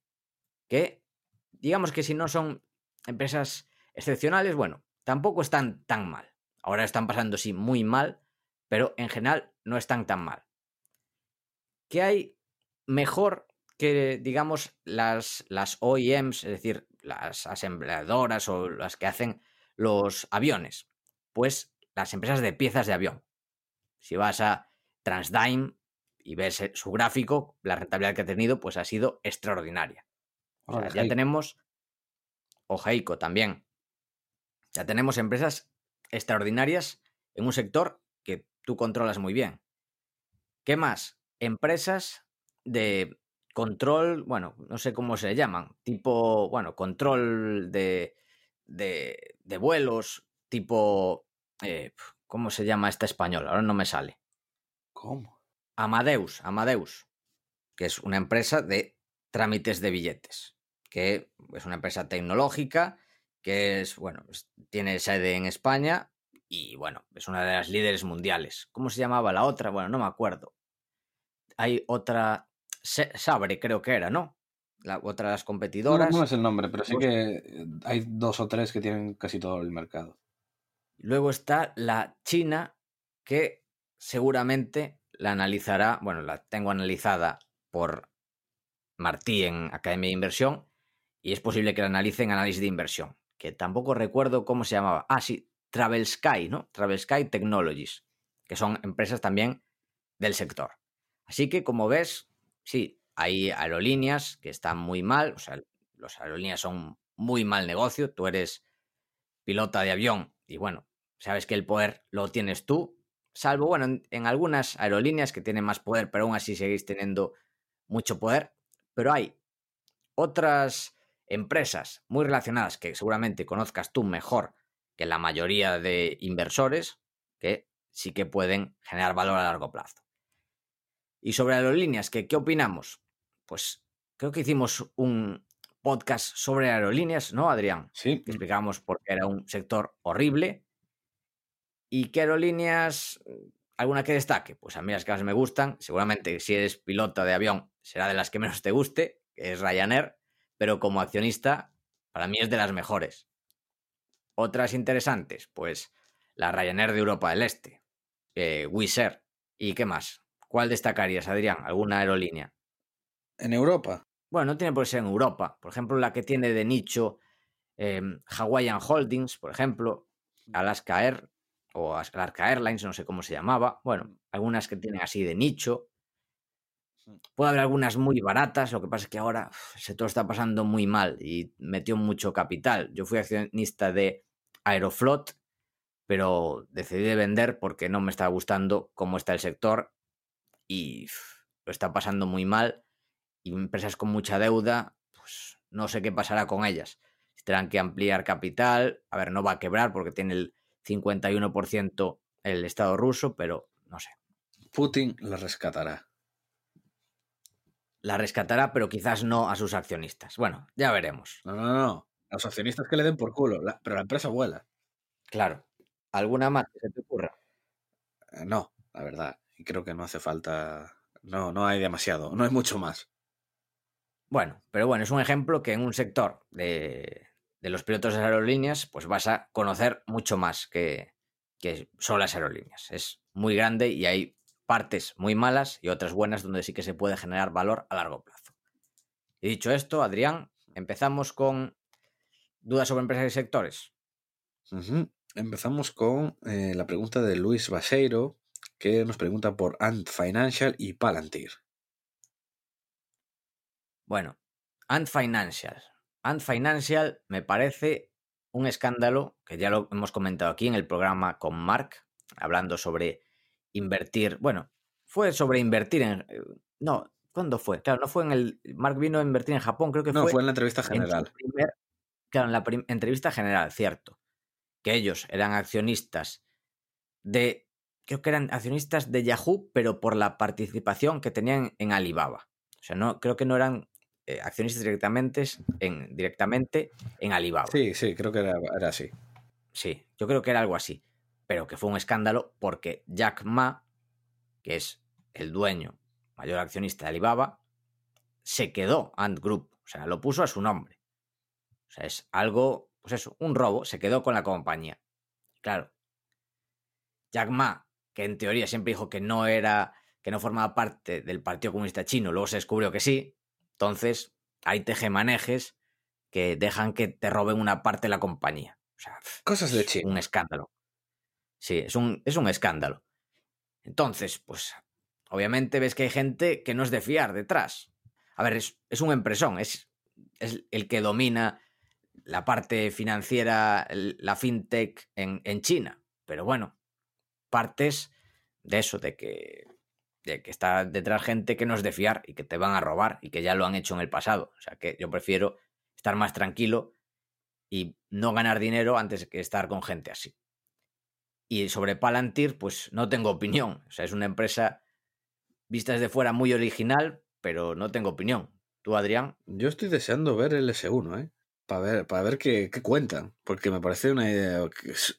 S1: que digamos que si no son empresas excepcionales, bueno, tampoco están tan mal. Ahora están pasando, sí, muy mal, pero en general no están tan mal. ¿Qué hay mejor que, digamos, las, las OEMs, es decir, las asembladoras o las que hacen los aviones? Pues las empresas de piezas de avión. Si vas a Transdime y ves eh, su gráfico, la rentabilidad que ha tenido, pues ha sido extraordinaria. O sea, ya tenemos, o Heiko también, ya tenemos empresas extraordinarias en un sector que tú controlas muy bien. ¿Qué más? Empresas de control, bueno, no sé cómo se llaman, tipo, bueno, control de, de, de vuelos, tipo, eh, ¿cómo se llama esta española? Ahora no me sale.
S2: ¿Cómo?
S1: Amadeus, Amadeus, que es una empresa de trámites de billetes, que es una empresa tecnológica que es, bueno, tiene sede en España y, bueno, es una de las líderes mundiales. ¿Cómo se llamaba la otra? Bueno, no me acuerdo. Hay otra, Sabre creo que era, ¿no? La, otra de las competidoras.
S2: No, no es el nombre, pero sí que eh, hay dos o tres que tienen casi todo el mercado.
S1: Luego está la China, que seguramente la analizará, bueno, la tengo analizada por Martí en Academia de Inversión, y es posible que la analice en análisis de inversión que tampoco recuerdo cómo se llamaba. Ah, sí, Travel Sky, ¿no? Travel Sky Technologies, que son empresas también del sector. Así que, como ves, sí, hay aerolíneas que están muy mal, o sea, las aerolíneas son muy mal negocio, tú eres pilota de avión y bueno, sabes que el poder lo tienes tú, salvo, bueno, en, en algunas aerolíneas que tienen más poder, pero aún así seguís teniendo mucho poder, pero hay otras empresas muy relacionadas que seguramente conozcas tú mejor que la mayoría de inversores que sí que pueden generar valor a largo plazo. Y sobre aerolíneas, ¿qué, qué opinamos? Pues creo que hicimos un podcast sobre aerolíneas, ¿no, Adrián?
S2: Sí.
S1: Que explicamos por qué era un sector horrible. ¿Y qué aerolíneas, alguna que destaque? Pues a mí las que más me gustan, seguramente si eres piloto de avión será de las que menos te guste, que es Ryanair, pero como accionista, para mí es de las mejores. Otras interesantes, pues la Ryanair de Europa del Este, eh, Wizz Air, ¿y qué más? ¿Cuál destacarías, Adrián? ¿Alguna aerolínea?
S2: ¿En Europa?
S1: Bueno, no tiene por qué ser en Europa. Por ejemplo, la que tiene de nicho eh, Hawaiian Holdings, por ejemplo, Alaska Air o Alaska Airlines, no sé cómo se llamaba. Bueno, algunas que tienen así de nicho. Puede haber algunas muy baratas, lo que pasa es que ahora se todo está pasando muy mal y metió mucho capital. Yo fui accionista de Aeroflot, pero decidí de vender porque no me estaba gustando cómo está el sector y lo está pasando muy mal. Y empresas con mucha deuda, pues no sé qué pasará con ellas. Tendrán que ampliar capital. A ver, no va a quebrar porque tiene el 51% el Estado ruso, pero no sé.
S2: Putin la rescatará
S1: la rescatará, pero quizás no a sus accionistas. Bueno, ya veremos.
S2: No, no, no. A los accionistas que le den por culo, la, pero la empresa vuela.
S1: Claro. ¿Alguna más que se te ocurra?
S2: Eh, no, la verdad. Y creo que no hace falta. No, no hay demasiado. No hay mucho más.
S1: Bueno, pero bueno, es un ejemplo que en un sector de, de los pilotos de aerolíneas, pues vas a conocer mucho más que, que son las aerolíneas. Es muy grande y hay partes muy malas y otras buenas donde sí que se puede generar valor a largo plazo. Y dicho esto, Adrián, empezamos con dudas sobre empresas y sectores.
S2: Empezamos con eh, la pregunta de Luis Baseiro, que nos pregunta por Ant Financial y Palantir.
S1: Bueno, Ant Financial. Ant Financial me parece un escándalo que ya lo hemos comentado aquí en el programa con Mark, hablando sobre invertir. Bueno, fue sobre invertir en. eh, No, ¿cuándo fue? Claro, no fue en el. Mark vino a invertir en Japón, creo que
S2: No,
S1: fue.
S2: fue en la entrevista
S1: en
S2: general.
S1: primer- claro, en la entrevista general, cierto. Que ellos eran accionistas de. Creo que eran accionistas de Yahoo, pero por la participación que tenían en Alibaba. O sea, no, creo que no eran eh, accionistas directamente en, directamente en Alibaba.
S2: Sí, sí, creo que era, era así.
S1: Sí, yo creo que era algo así. Pero que fue un escándalo porque Jack Ma, que es el dueño, mayor accionista de Alibaba, se quedó Ant Group. O sea, lo puso a su nombre. O sea, es algo, pues eso, un robo, se quedó con la compañía. Claro. Jack Ma, que en teoría siempre dijo que no era, que no formaba parte del Partido Comunista Chino, luego se descubrió que sí. Entonces, hay tejemanejes que dejan que te roben una parte de la compañía. O sea,
S2: Cosas de
S1: es
S2: chino.
S1: un escándalo. Sí, es un, es un escándalo. Entonces, pues, obviamente ves que hay gente que no es de fiar detrás. A ver, es, es un empresón, es, es el que domina la parte financiera, la fintech en, en China. Pero bueno, partes de eso, de que, de que está detrás gente que no es de fiar y que te van a robar y que ya lo han hecho en el pasado. O sea que yo prefiero estar más tranquilo y no ganar dinero antes que estar con gente así. Y sobre Palantir, pues no tengo opinión. O sea, es una empresa vista desde fuera muy original, pero no tengo opinión. ¿Tú, Adrián?
S2: Yo estoy deseando ver el S1, ¿eh? Para ver, para ver qué, cuentan. Porque me parece una idea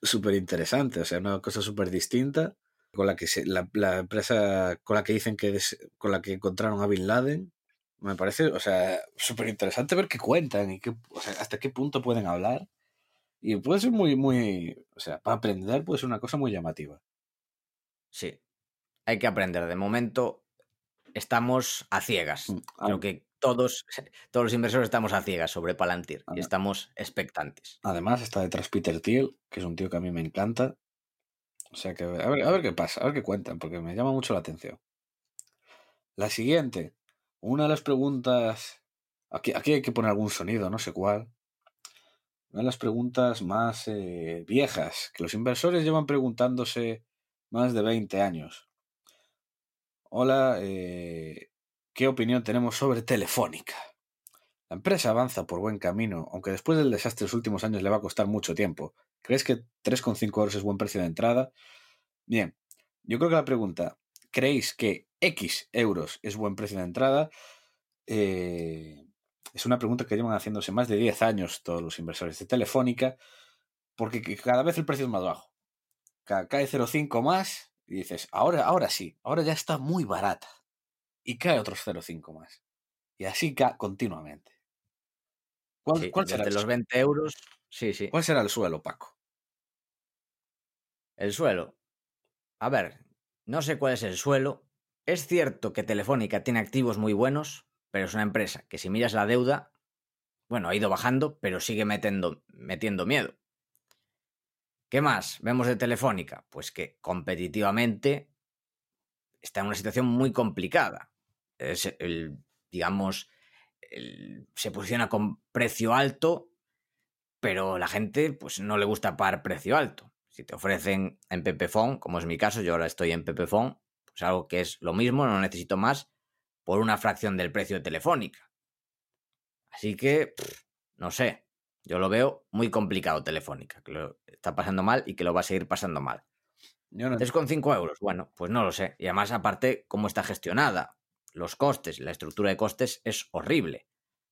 S2: súper interesante. O sea, una cosa súper distinta. Con la que se, la, la empresa con la que dicen que des- con la que encontraron a Bin Laden. Me parece, o sea, súper interesante ver qué cuentan y qué, o sea, hasta qué punto pueden hablar. Y puede ser muy, muy, o sea, para aprender puede ser una cosa muy llamativa.
S1: Sí. Hay que aprender. De momento estamos a ciegas.
S2: Mm,
S1: Creo que todos, todos los inversores estamos a ciegas sobre Palantir
S2: Ah.
S1: y estamos expectantes.
S2: Además está detrás Peter Thiel, que es un tío que a mí me encanta. O sea que a ver, a ver qué pasa, a ver qué cuentan, porque me llama mucho la atención. La siguiente, una de las preguntas. Aquí, aquí hay que poner algún sonido, no sé cuál. Una de las preguntas más eh, viejas, que los inversores llevan preguntándose más de 20 años. Hola, eh, ¿qué opinión tenemos sobre Telefónica? La empresa avanza por buen camino, aunque después del desastre de los últimos años le va a costar mucho tiempo. ¿Crees que 3,5 euros es buen precio de entrada? Bien, yo creo que la pregunta, ¿creéis que X euros es buen precio de entrada? Eh, es una pregunta que llevan haciéndose más de 10 años todos los inversores de Telefónica, porque que cada vez el precio es más bajo. Ca- Cae 0,5 más y dices, ahora, ahora sí, ahora ya está muy barata. Y cae otros 0,5 más. Y así ca continuamente. ¿Cuál,
S1: Sí,
S2: cuál será el,
S1: los 20 euros, sí, sí.
S2: ¿Cuál será el suelo, Paco?
S1: El suelo. A ver, no sé cuál es el suelo. Es cierto que Telefónica tiene activos muy buenos, pero es una empresa que si miras la deuda, bueno, ha ido bajando, pero sigue metiendo, metiendo miedo. ¿Qué más vemos de Telefónica? Pues que competitivamente está en una situación muy complicada. Es el, digamos, se posiciona con precio alto, pero la gente pues no le gusta pagar precio alto. Si te ofrecen en Pepefon, como es mi caso, yo ahora estoy en Pepefon, pues algo que es lo mismo, no necesito más, por una fracción del precio de Telefónica. Así que, pff, no sé, yo lo veo muy complicado Telefónica, que lo está pasando mal y que lo va a seguir pasando mal.
S2: No,
S1: 3,5 euros, bueno, pues no lo sé. Y además, aparte, cómo está gestionada, los costes, la estructura de costes es horrible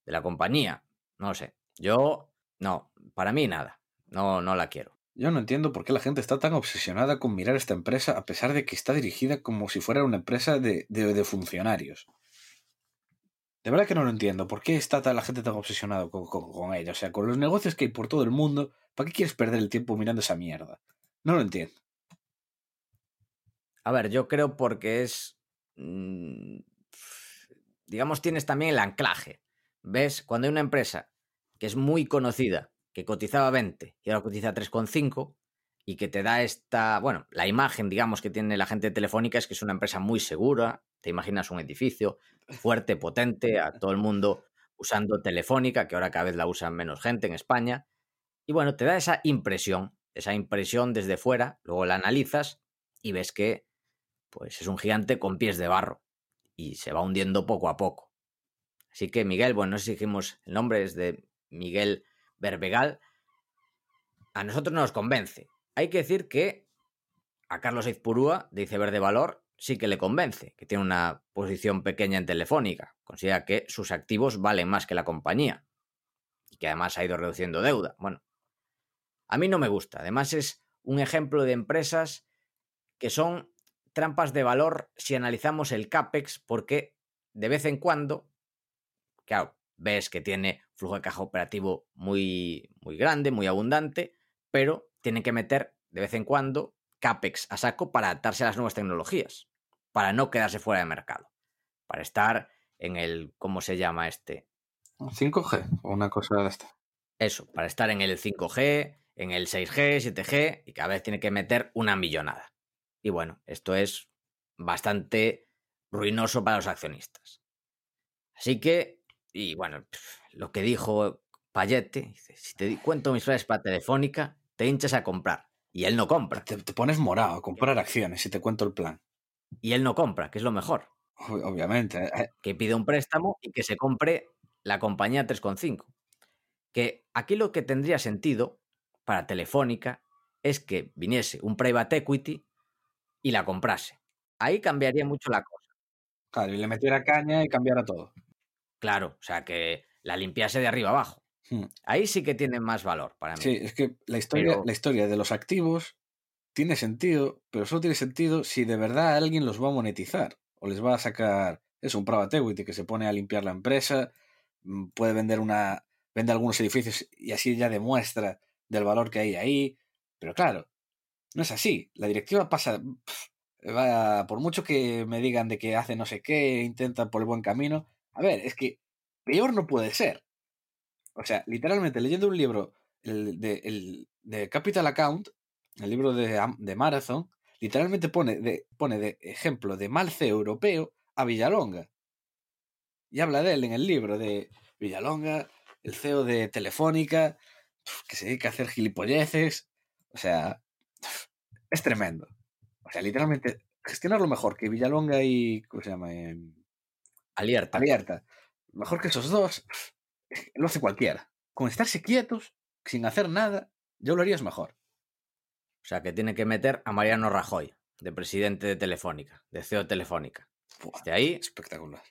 S1: de la compañía. No lo sé. Yo, no, para mí nada. No, no la quiero.
S2: yo no entiendo por qué la gente está tan obsesionada con mirar esta empresa a pesar de que está dirigida como si fuera una empresa de, de- de funcionarios. De verdad que no lo entiendo. ¿Por qué está la gente tan obsesionada con, con, con ella? O sea, con los negocios que hay por todo el mundo, ¿para qué quieres perder el tiempo mirando esa mierda? No lo entiendo.
S1: A ver, yo creo porque es. mm, digamos, tienes también el anclaje. ¿Ves? Cuando hay una empresa que es muy conocida, que cotizaba 20 y ahora cotiza 3,5 y que te da esta, bueno, la imagen, digamos, que tiene la gente Telefónica es que es una empresa muy segura, te imaginas un edificio fuerte, potente, a todo el mundo usando Telefónica, que ahora cada vez la usan menos gente en España, y bueno, te da esa impresión, esa impresión desde fuera, luego la analizas y ves que pues es un gigante con pies de barro y se va hundiendo poco a poco. Así que Miguel, bueno, no sé si dijimos el nombre, es de Miguel Berbegal, a nosotros nos convence. Hay que decir que a Carlos Eizpurúa, de Iceberg de Valor, sí que le convence, que tiene una posición pequeña en Telefónica. Considera que sus activos valen más que la compañía y que además ha ido reduciendo deuda. Bueno, a mí no me gusta. Además es un ejemplo de empresas que son trampas de valor si analizamos el CAPEX, porque de vez en cuando, claro, ves que tiene flujo de caja operativo muy, muy grande, muy abundante, pero tienen que meter de vez en cuando CAPEX a saco para adaptarse a las nuevas tecnologías, para no quedarse fuera de mercado, para estar en el, ¿cómo se llama este?
S2: 5G o una cosa de esta.
S1: Eso, para estar en el 5G, en el 6G, 7G y cada vez tiene que meter una millonada. Y bueno, esto es bastante ruinoso para los accionistas. Así que, y bueno, lo que dijo Payete, dice, si te cuento mis frases para Telefónica, te hinchas a comprar. Y él no compra.
S2: Te, te pones morado a comprar acciones si te cuento el plan.
S1: Y él no compra, que es lo mejor.
S2: Obviamente. eh,
S1: Que pide un préstamo y que se compre la compañía 3,5. Que aquí lo que tendría sentido para Telefónica es que viniese un private equity y la comprase. Ahí cambiaría mucho la cosa.
S2: Claro, y le metiera caña y cambiara todo.
S1: Claro, o sea, que la limpiase de arriba abajo.
S2: Hmm.
S1: Ahí sí que tiene más valor para mí.
S2: Sí, es que la historia,
S1: Pero-
S2: la historia de los activos tiene sentido, pero solo tiene sentido si de verdad alguien los va a monetizar o les va a sacar, es un private equity que se pone a limpiar la empresa, mm, puede vender una, vende algunos edificios y así ya demuestra del valor que hay ahí, pero claro, no es así. La directiva pasa, va, por mucho que me digan de que hace no sé qué, intenta por el buen camino, a ver, es que peor no puede ser. O sea, literalmente leyendo un libro el de, el de Capital Account, el libro de, de Marathon, literalmente pone de, pone de ejemplo de mal CEO europeo a Villalonga. Y habla de él en el libro de Villalonga, el CEO de Telefónica, que se dedica a hacer gilipolleces. O sea, es tremendo. O sea, literalmente gestionarlo mejor que Villalonga y. ¿Cómo se llama? Em,
S1: Alerta.
S2: abierta. Mejor que esos dos, lo hace cualquiera. Con estarse quietos, sin hacer nada, yo lo harías mejor.
S1: O sea, que tiene que meter a Mariano Rajoy, de presidente de Telefónica, de CEO de Telefónica.
S2: Buah,
S1: Esté ahí
S2: espectacular.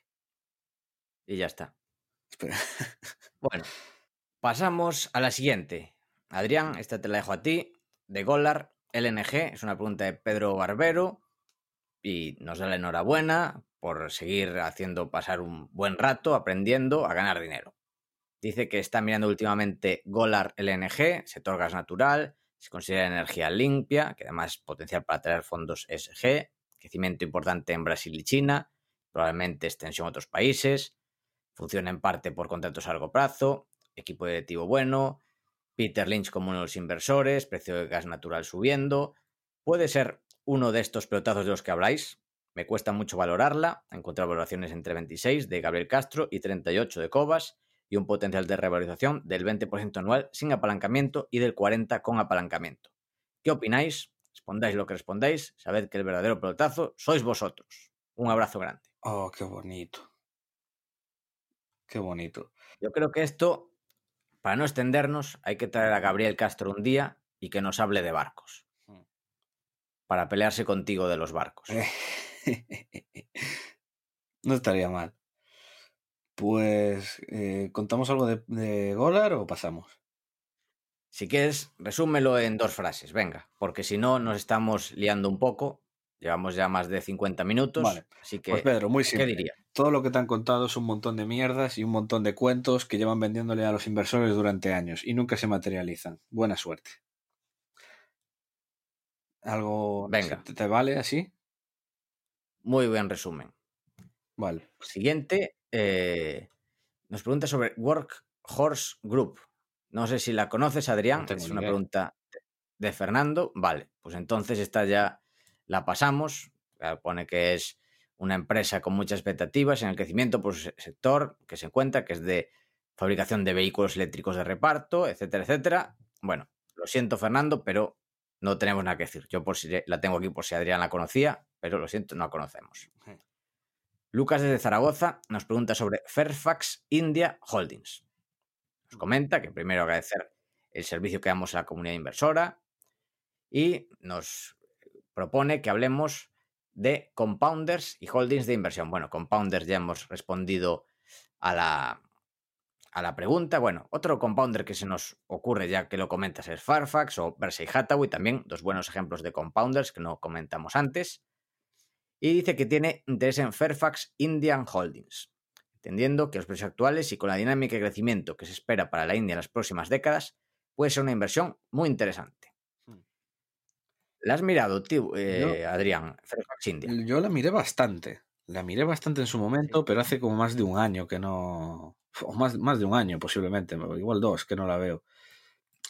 S1: y ya está.
S2: Espera.
S1: Bueno, pasamos a la siguiente. Adrián, esta te la dejo a ti. De Golar, LNG, es una pregunta de Pedro Barbero y nos da la enhorabuena por seguir haciendo pasar un buen rato aprendiendo a ganar dinero. Dice que está mirando últimamente Golar LNG, sector gas natural, se considera energía limpia, que además potencial para atraer fondos SG, crecimiento importante en Brasil y China, probablemente extensión a otros países, funciona en parte por contratos a largo plazo, equipo directivo bueno, Peter Lynch como uno de los inversores, precio de gas natural subiendo. Puede ser uno de estos pelotazos de los que habláis. Me cuesta mucho valorarla. He encontrado valoraciones entre 26 de Gabriel Castro y 38 de Cobas y un potencial de revalorización del 20% anual sin apalancamiento y del 40% con apalancamiento. ¿Qué opináis? Respondáis lo que respondáis. Sabed que el verdadero pelotazo sois vosotros. Un abrazo grande.
S2: Oh, qué bonito. Qué bonito.
S1: Yo creo que esto, para no extendernos, hay que traer a Gabriel Castro un día y que nos hable de barcos.
S2: Mm.
S1: Para pelearse contigo de los barcos.
S2: no estaría mal. Pues, eh, ¿contamos algo de, de Golar o pasamos?
S1: Si quieres, resúmelo en dos frases, venga, porque si no nos estamos liando un poco. Llevamos ya más de 50 minutos,
S2: Vale,
S1: así que,
S2: Pues Pedro, muy
S1: ¿qué
S2: simple.
S1: diría?
S2: Todo lo que te han contado es un montón de mierdas y un montón de cuentos que llevan vendiéndole a los inversores durante años y nunca se materializan. Buena suerte. ¿Algo
S1: Venga.
S2: ¿te, te vale así?
S1: Muy buen resumen.
S2: Vale.
S1: Siguiente, eh, nos pregunta sobre Workhorse Group. No sé si la conoces, Adrián. es una pregunta de Fernando. Vale, pues entonces esta ya la pasamos. Pone que es una empresa con muchas expectativas en el crecimiento por su sector que se encuentra, que es de fabricación de vehículos eléctricos de reparto, etcétera, etcétera. Bueno, lo siento, Fernando, pero no tenemos nada que decir. Yo por si la tengo aquí por si Adrián la conocía, pero lo siento, no la conocemos. Lucas desde Zaragoza nos pregunta sobre Fairfax India Holdings. Nos comenta que primero agradecer el servicio que damos a la comunidad inversora y nos propone que hablemos de compounders y holdings de inversión. Bueno, compounders ya hemos respondido a la, a la pregunta. Bueno, otro compounder que se nos ocurre ya que lo comentas es Fairfax o Berkshire Hathaway, también dos buenos ejemplos de compounders que no comentamos antes. Y dice que tiene interés en Fairfax Indian Holdings, entendiendo que los precios actuales y con la dinámica de crecimiento que se espera para la India en las próximas décadas, puede ser una inversión muy interesante. ¿La has mirado, tío, eh, Adrián?
S2: Yo la miré bastante. La miré bastante en su momento, pero hace como más de un año que no. O más, más de un año, posiblemente, igual dos, que no la veo.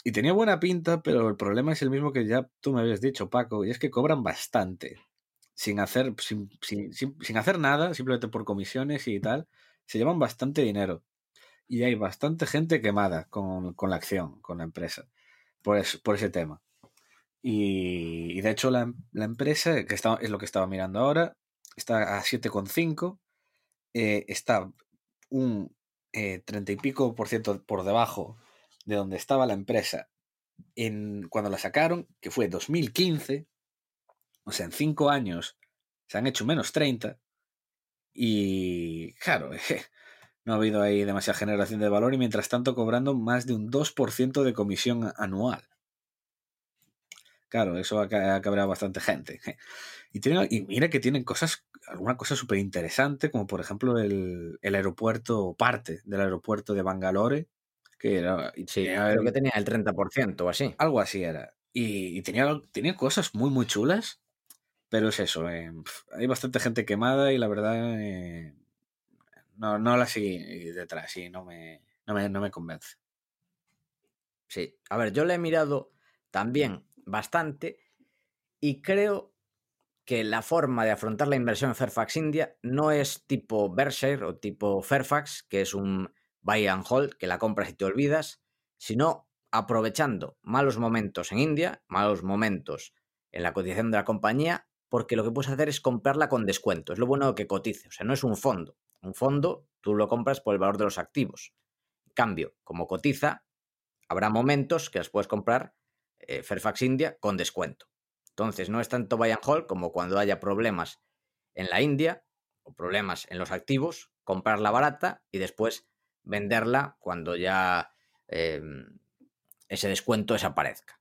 S2: Y tenía buena pinta, pero el problema es el mismo que ya tú me habías dicho, Paco, y es que cobran bastante. Sin hacer, sin, sin, sin hacer nada, simplemente por comisiones y tal, se llevan bastante dinero. Y hay bastante gente quemada con, con la acción, con la empresa, por, por ese tema. Y, de hecho la, la, empresa, que está, es lo que estaba mirando ahora, está a 7,5, eh, está un eh, 30 y pico por ciento por debajo de donde estaba la empresa en, cuando la sacaron, que fue 2015, o sea, en 5 años se han hecho menos 30, y claro, no ha habido ahí demasiada generación de valor y mientras tanto cobrando más de un 2% de comisión anual. Claro, eso ha, cabreado bastante gente. Y, tiene, y mira que tienen cosas, alguna cosa súper interesante, como por ejemplo el, el aeropuerto, parte del aeropuerto de Bangalore, que era...
S1: Sí, creo que tenía el 30% o así.
S2: Algo así era. Y, tenía, tenía cosas muy, muy chulas, pero es eso, eh, hay bastante gente quemada y la verdad eh, no, no la seguí detrás y no me, no me, no me convence.
S1: Sí, a ver, yo le he mirado también bastante y creo que la forma de afrontar la inversión en Fairfax India no es tipo Berkshire o tipo Fairfax, que es un buy and hold, que la compras y te olvidas, sino aprovechando malos momentos en India, malos momentos en la cotización de la compañía, porque lo que puedes hacer es comprarla con descuento. Es lo bueno que cotice, o sea, no es un fondo. Un fondo tú lo compras por el valor de los activos. En cambio, como cotiza, habrá momentos que las puedes comprar eh, Fairfax India con descuento. Entonces, no es tanto buy and hold como cuando haya problemas en la India o problemas en los activos, comprarla barata y después venderla cuando ya em, ese descuento desaparezca.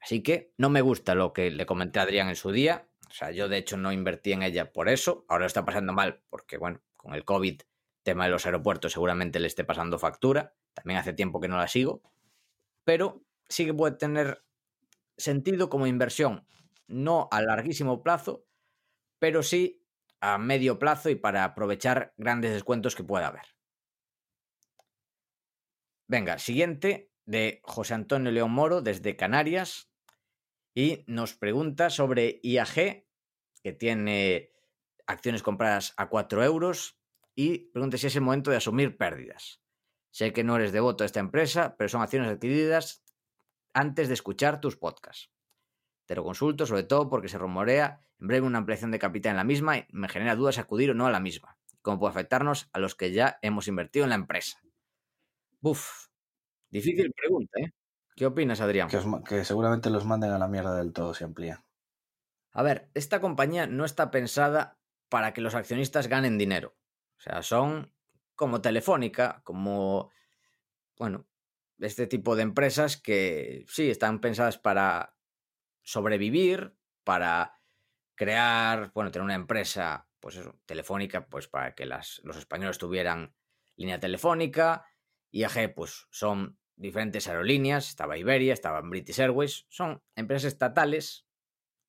S1: Así que no me gusta lo que le comenté a Adrián en su día. O sea, yo de hecho no invertí en ella por eso. Ahora está pasando mal porque, bueno, con el COVID, tema de los aeropuertos seguramente le esté pasando factura. También hace tiempo que no la sigo. Pero sí que puede tener sentido como inversión, no a larguísimo plazo, pero sí a medio plazo y para aprovechar grandes descuentos que pueda haber. Venga, siguiente de José Antonio León Moro desde Canarias y nos pregunta sobre IAG, que tiene acciones compradas a 4 euros y pregunta si es el momento de asumir pérdidas. Sé que no eres devoto de esta empresa, pero son acciones adquiridas antes de escuchar tus podcasts. Te lo consulto sobre todo porque se rumorea en breve una ampliación de capital en la misma y me genera dudas acudir o no a la misma, cómo puede afectarnos a los que ya hemos invertido en la empresa. Buf, difícil pregunta, ¿eh? ¿Qué opinas, Adrián?
S2: Que, seguramente los manden a la mierda del todo si amplía.
S1: A ver, esta compañía no está pensada para que los accionistas ganen dinero. O sea, son como Telefónica, como, bueno, este tipo de empresas que sí están pensadas para sobrevivir, para crear, bueno, tener una empresa, pues eso, telefónica, pues para que las, los españoles tuvieran línea telefónica. IAG, pues son diferentes aerolíneas, estaba Iberia, estaba British Airways, son empresas estatales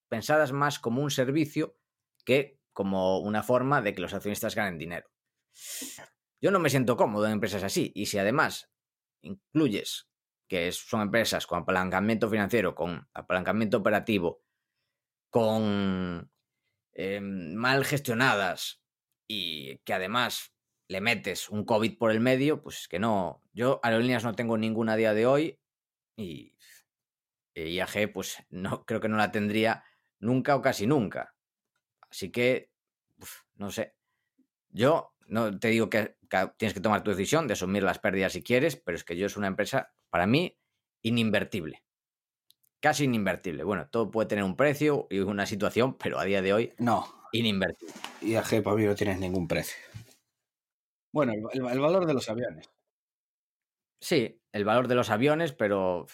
S1: pensadas más como un servicio que como una forma de que los accionistas ganen dinero. Yo no me siento cómodo en empresas así, y si además incluyes que son empresas con apalancamiento financiero, con apalancamiento operativo, con eh, mal gestionadas y que además le metes un COVID por el medio, pues es que no. Yo aerolíneas no tengo ninguna a día de hoy y IAG pues no creo que no la tendría nunca o casi nunca. Así que, no sé. Yo no te digo que, tienes que tomar tu decisión de asumir las pérdidas si quieres, pero es que yo es una empresa, para mí, ininvertible. Casi ininvertible. Bueno, todo puede tener un precio y una situación, pero a día de hoy,
S2: no.
S1: Ininvertible.
S2: IAG para mí no tienes ningún precio. Bueno, el, valor de los aviones.
S1: Sí, el valor de los aviones, pero.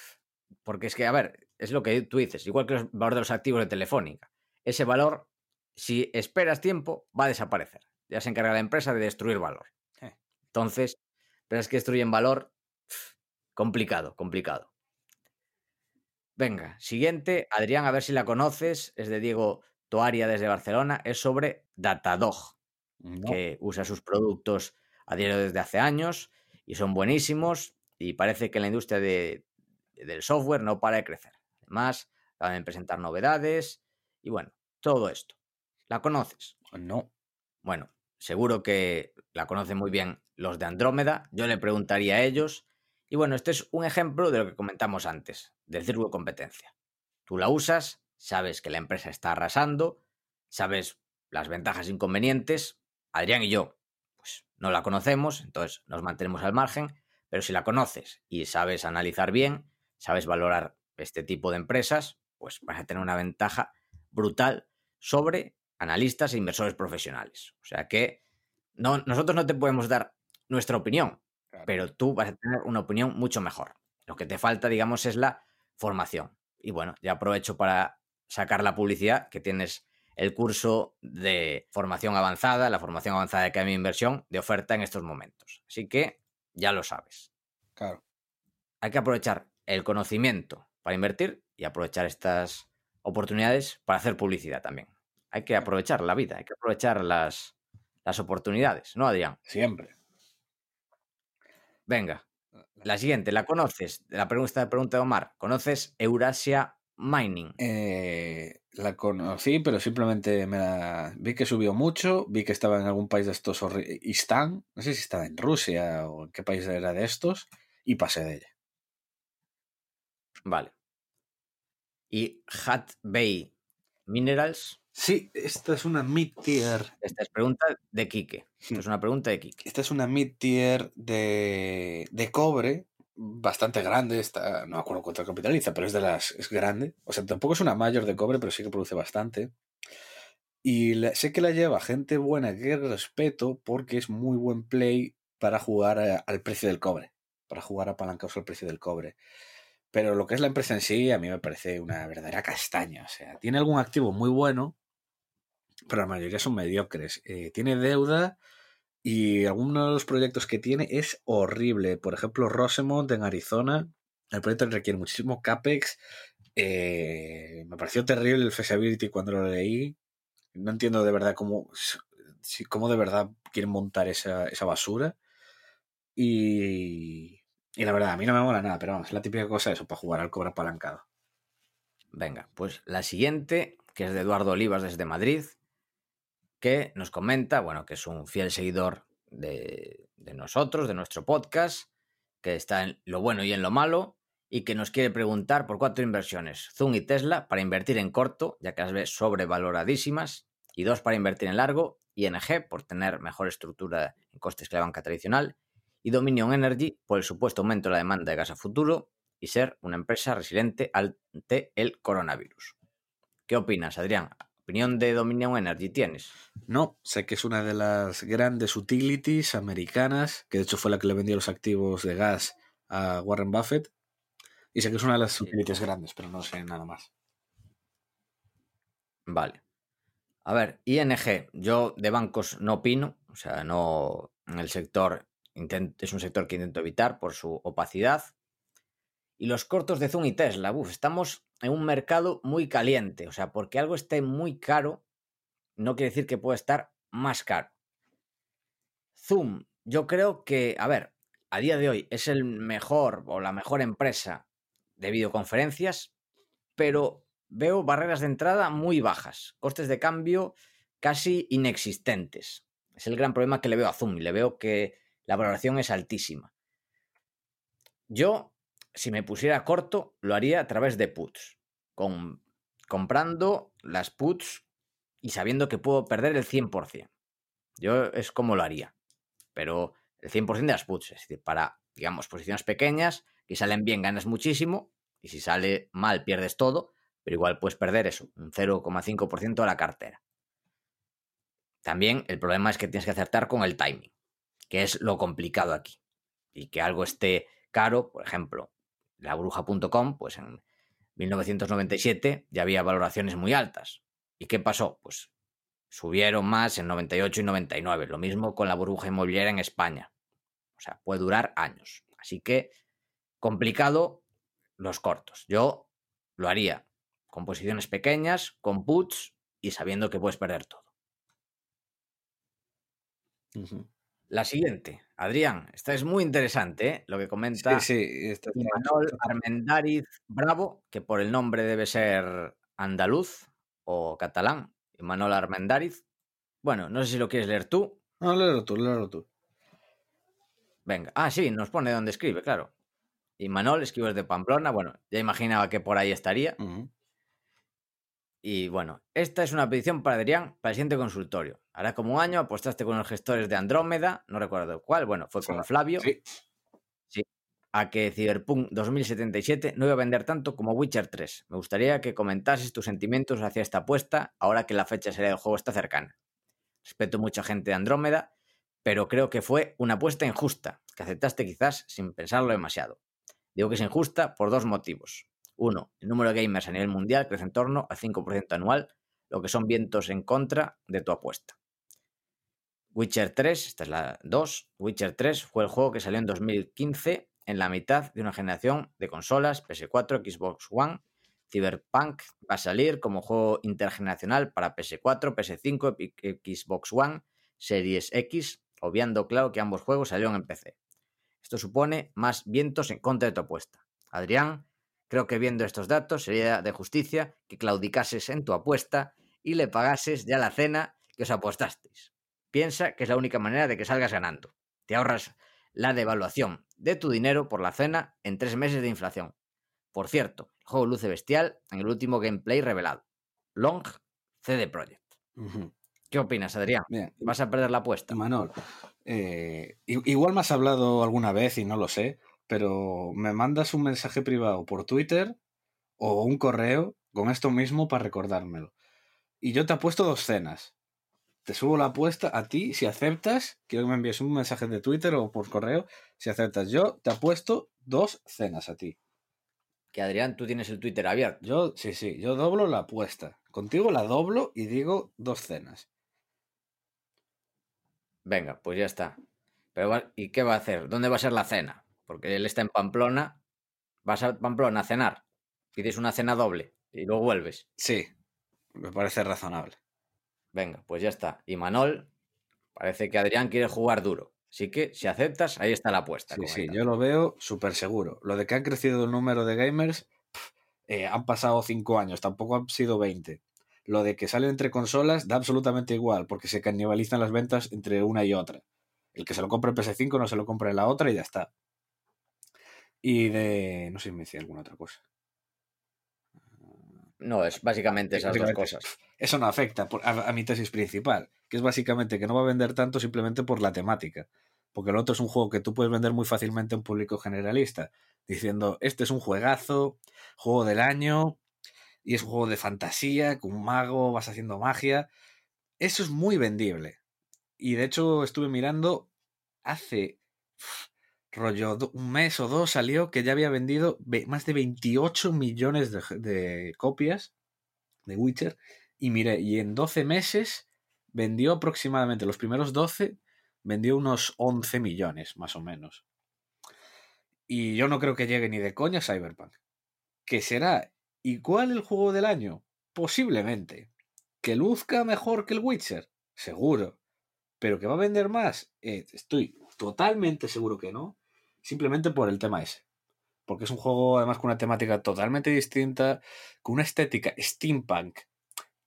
S1: Porque es que, a ver, es lo que tú dices, igual que el valor de los activos de Telefónica. Ese valor, si esperas tiempo, va a desaparecer. Ya se encarga la empresa de destruir valor. Entonces, pero es que destruyen valor, complicado, complicado. Venga, siguiente, Adrián, a ver si la conoces, es de Diego Toaria desde Barcelona, es sobre Datadog, que usa sus productos a diario desde hace años y son buenísimos y parece que la industria de, del software no para de crecer. Además, acaban de presentar novedades y bueno, todo esto. ¿La conoces?
S2: No.
S1: Bueno, seguro que la conocen muy bien los de Andrómeda. Yo le preguntaría a ellos. Y bueno, este es un ejemplo de lo que comentamos antes, del círculo de competencia. Tú la usas, sabes que la empresa está arrasando, sabes las ventajas e inconvenientes. Adrián y yo no la conocemos, entonces nos mantenemos al margen, pero si la conoces y sabes analizar bien, sabes valorar este tipo de empresas, pues vas a tener una ventaja brutal sobre analistas e inversores profesionales. O sea que no, nosotros no te podemos dar nuestra opinión, pero tú vas a tener una opinión mucho mejor. Lo que te falta, digamos, es la formación. Y bueno, ya aprovecho para sacar la publicidad que tienes el curso de formación avanzada, la formación avanzada de Academia de Inversión de oferta en estos momentos. Así que ya lo sabes.
S2: Claro.
S1: Hay que aprovechar el conocimiento para invertir y aprovechar estas oportunidades para hacer publicidad también. Hay que aprovechar la vida, hay que aprovechar las, las oportunidades, ¿no, Adrián?
S2: Siempre.
S1: Venga, la siguiente, ¿la conoces? La pregunta, pregunta de Omar. ¿Conoces Eurasia Mining?
S2: Eh, la conocí, pero simplemente me la... vi que subió mucho, vi que estaba en algún país de estos, Istán, no sé si estaba en Rusia o en qué país era de estos, y pasé de ella.
S1: Vale. ¿Y Hat Bay Minerals?
S2: Sí, esta es una mid-tier.
S1: Esta es pregunta de Quique. Esta es una pregunta de Quique.
S2: Esta es una mid-tier de, de cobre bastante grande, está, no me acuerdo cuánto capitaliza, pero es de las, es grande. O sea, tampoco es una mayor de cobre, pero sí que produce bastante. Y sé que la lleva gente buena que respeto porque es muy buen play para jugar al precio del cobre, para jugar apalancados al precio del cobre. Pero lo que es la empresa en sí, a mí me parece una verdadera castaña. O sea, tiene algún activo muy bueno, pero la mayoría son mediocres. Eh, tiene deuda y alguno de los proyectos que tiene es horrible. Por ejemplo, Rosemont en Arizona. El proyecto requiere muchísimo CAPEX. Eh, me pareció terrible el feasibility cuando lo leí. No entiendo de verdad cómo, cómo de verdad quieren montar esa, basura. Y, y, la verdad, a mí no me mola nada, pero vamos, es la típica cosa eso, para jugar al cobre apalancado.
S1: Venga, pues la siguiente, que es de Eduardo Olivas desde Madrid, que nos comenta, bueno, que es un fiel seguidor de, nosotros, de nuestro podcast, que está en lo bueno y en lo malo, y que nos quiere preguntar por cuatro inversiones, Zoom y Tesla, para invertir en corto, ya que las ve sobrevaloradísimas, y dos para invertir en largo, ING, por tener mejor estructura en costes que la banca tradicional, y Dominion Energy, por el supuesto aumento de la demanda de gas a futuro, y ser una empresa resiliente ante el coronavirus. ¿Qué opinas, Adrián? Opinión de Dominion Energy tienes?
S2: No, sé que es una de las grandes utilities americanas, que de hecho fue la que le vendió los activos de gas a Warren Buffett. Y sé que es una de las utilities grandes, pero no sé nada más.
S1: Vale. A ver, ING, yo de bancos no opino, o sea, no en el sector es un sector que intento evitar por su opacidad. Y los cortos de Zoom y Tesla, uf, estamos en un mercado muy caliente. O sea, porque algo esté muy caro, no quiere decir que pueda estar más caro. Zoom, yo creo que, a ver, a día de hoy es el mejor o la mejor empresa de videoconferencias, pero veo barreras de entrada muy bajas, costes de cambio casi inexistentes. Es el gran problema que le veo a Zoom y le veo que la valoración es altísima. Yo, si me pusiera corto, lo haría a través de puts, con, comprando las puts y sabiendo que puedo perder el 100%. Yo es como lo haría, pero el 100% de las puts, es decir, para, digamos, posiciones pequeñas, que salen bien ganas muchísimo, y si sale mal pierdes todo, pero igual puedes perder eso, un 0,5% de la cartera. También el problema es que tienes que acertar con el timing, que es lo complicado aquí. Y que algo esté caro, por ejemplo, la bruja.com, pues en 1997 ya había valoraciones muy altas. ¿Y qué pasó? Pues subieron más en 98 y 99. Lo mismo con la burbuja inmobiliaria en España. O sea, puede durar años. Así que complicado los cortos. Yo lo haría con posiciones pequeñas, con puts y sabiendo que puedes perder todo. La siguiente, Adrián, esta es muy interesante, ¿eh? lo que comenta
S2: sí, sí,
S1: Manuel Armendariz Bravo, que por el nombre debe ser andaluz o catalán, Manuel Armendariz. Bueno, no sé si lo quieres leer tú.
S2: No, léelo tú, léelo tú.
S1: Venga, ah, sí, nos pone dónde escribe, claro. Y Manuel, escribe de Pamplona, bueno, ya imaginaba que por ahí estaría. Y bueno, esta es una petición para Adrián para el siguiente consultorio. Ahora como un año apostaste con los gestores de Andrómeda, no recuerdo cuál, bueno, fue con Flavio.
S2: Sí.
S1: Sí. A que Cyberpunk 2077 no iba a vender tanto como Witcher 3. Me gustaría que comentases tus sentimientos hacia esta apuesta ahora que la fecha de del juego está cercana. Respeto mucha gente de Andrómeda, pero creo que fue una apuesta injusta, que aceptaste quizás sin pensarlo demasiado. Digo que es injusta por dos motivos. Uno, el número de gamers a nivel mundial crece en torno al 5% anual, lo que son vientos en contra de tu apuesta. Witcher 3, esta es la 2, Witcher 3 fue el juego que salió en 2015 en la mitad de una generación de consolas PS4, Xbox One. Cyberpunk va a salir como juego intergeneracional para PS4, PS5, Xbox One, Series X, obviando claro que ambos juegos salieron en PC. Esto supone más vientos en contra de tu apuesta. Adrián, Creo que viendo estos datos sería de justicia que claudicases en tu apuesta y le pagases ya la cena que os apostasteis. Piensa que es la única manera de que salgas ganando. Te ahorras la devaluación de tu dinero por la cena en tres meses de inflación. Por cierto, el juego luce bestial en el último gameplay revelado. Long CD Projekt. ¿Qué opinas, Adrián? ¿Vas a perder la apuesta?
S2: Manol, eh, igual me has hablado alguna vez y no lo sé, pero me mandas un mensaje privado por Twitter o un correo con esto mismo para recordármelo. Y yo te apuesto dos cenas. Te subo la apuesta a ti, si aceptas, quiero que me envíes un mensaje de Twitter o por correo, si aceptas, yo te apuesto dos cenas a ti.
S1: Que Adrián, tú tienes el Twitter abierto.
S2: Yo, sí, sí, yo doblo la apuesta. Contigo la doblo y digo dos cenas.
S1: Venga, pues ya está. Pero, ¿y qué va a hacer? ¿Dónde va a ser la cena? porque él está en Pamplona, vas a Pamplona a cenar, pides una cena doble y luego vuelves.
S2: Sí, me parece razonable.
S1: Venga, pues ya está. Y Manol, parece que Adrián quiere jugar duro. Así que si aceptas, ahí está la apuesta.
S2: Sí, sí, yo lo veo súper seguro. Lo de que han crecido el número de gamers, eh, han pasado cinco años, tampoco han sido 20. Lo de que salen entre consolas da absolutamente igual, porque se canibalizan las ventas entre una y otra. El que se lo compre en PS5 no se lo compra en la otra y ya está. Y de. No sé si me decía alguna otra cosa.
S1: No, es básicamente esas dos cosas.
S2: Eso no afecta a, mi tesis principal, que es básicamente que no va a vender tanto simplemente por la temática. Porque el otro es un juego que tú puedes vender muy fácilmente a un público generalista, diciendo, este es un juegazo, juego del año, y es un juego de fantasía, con un mago, vas haciendo magia. Eso es muy vendible. Y de hecho estuve mirando hace rollo un mes o dos salió que ya había vendido más de 28 millones de, copias de Witcher. Y mire, y en 12 meses vendió aproximadamente, los primeros 12, vendió unos 11 millones, más o menos. Y yo no creo que llegue ni de coña Cyberpunk. ¿Que será igual el juego del año? Posiblemente. ¿Que luzca mejor que el Witcher? Seguro. ¿Pero que va a vender más? Eh, estoy totalmente seguro que no. Simplemente por el tema ese. Porque es un juego además con una temática totalmente distinta, con una estética steampunk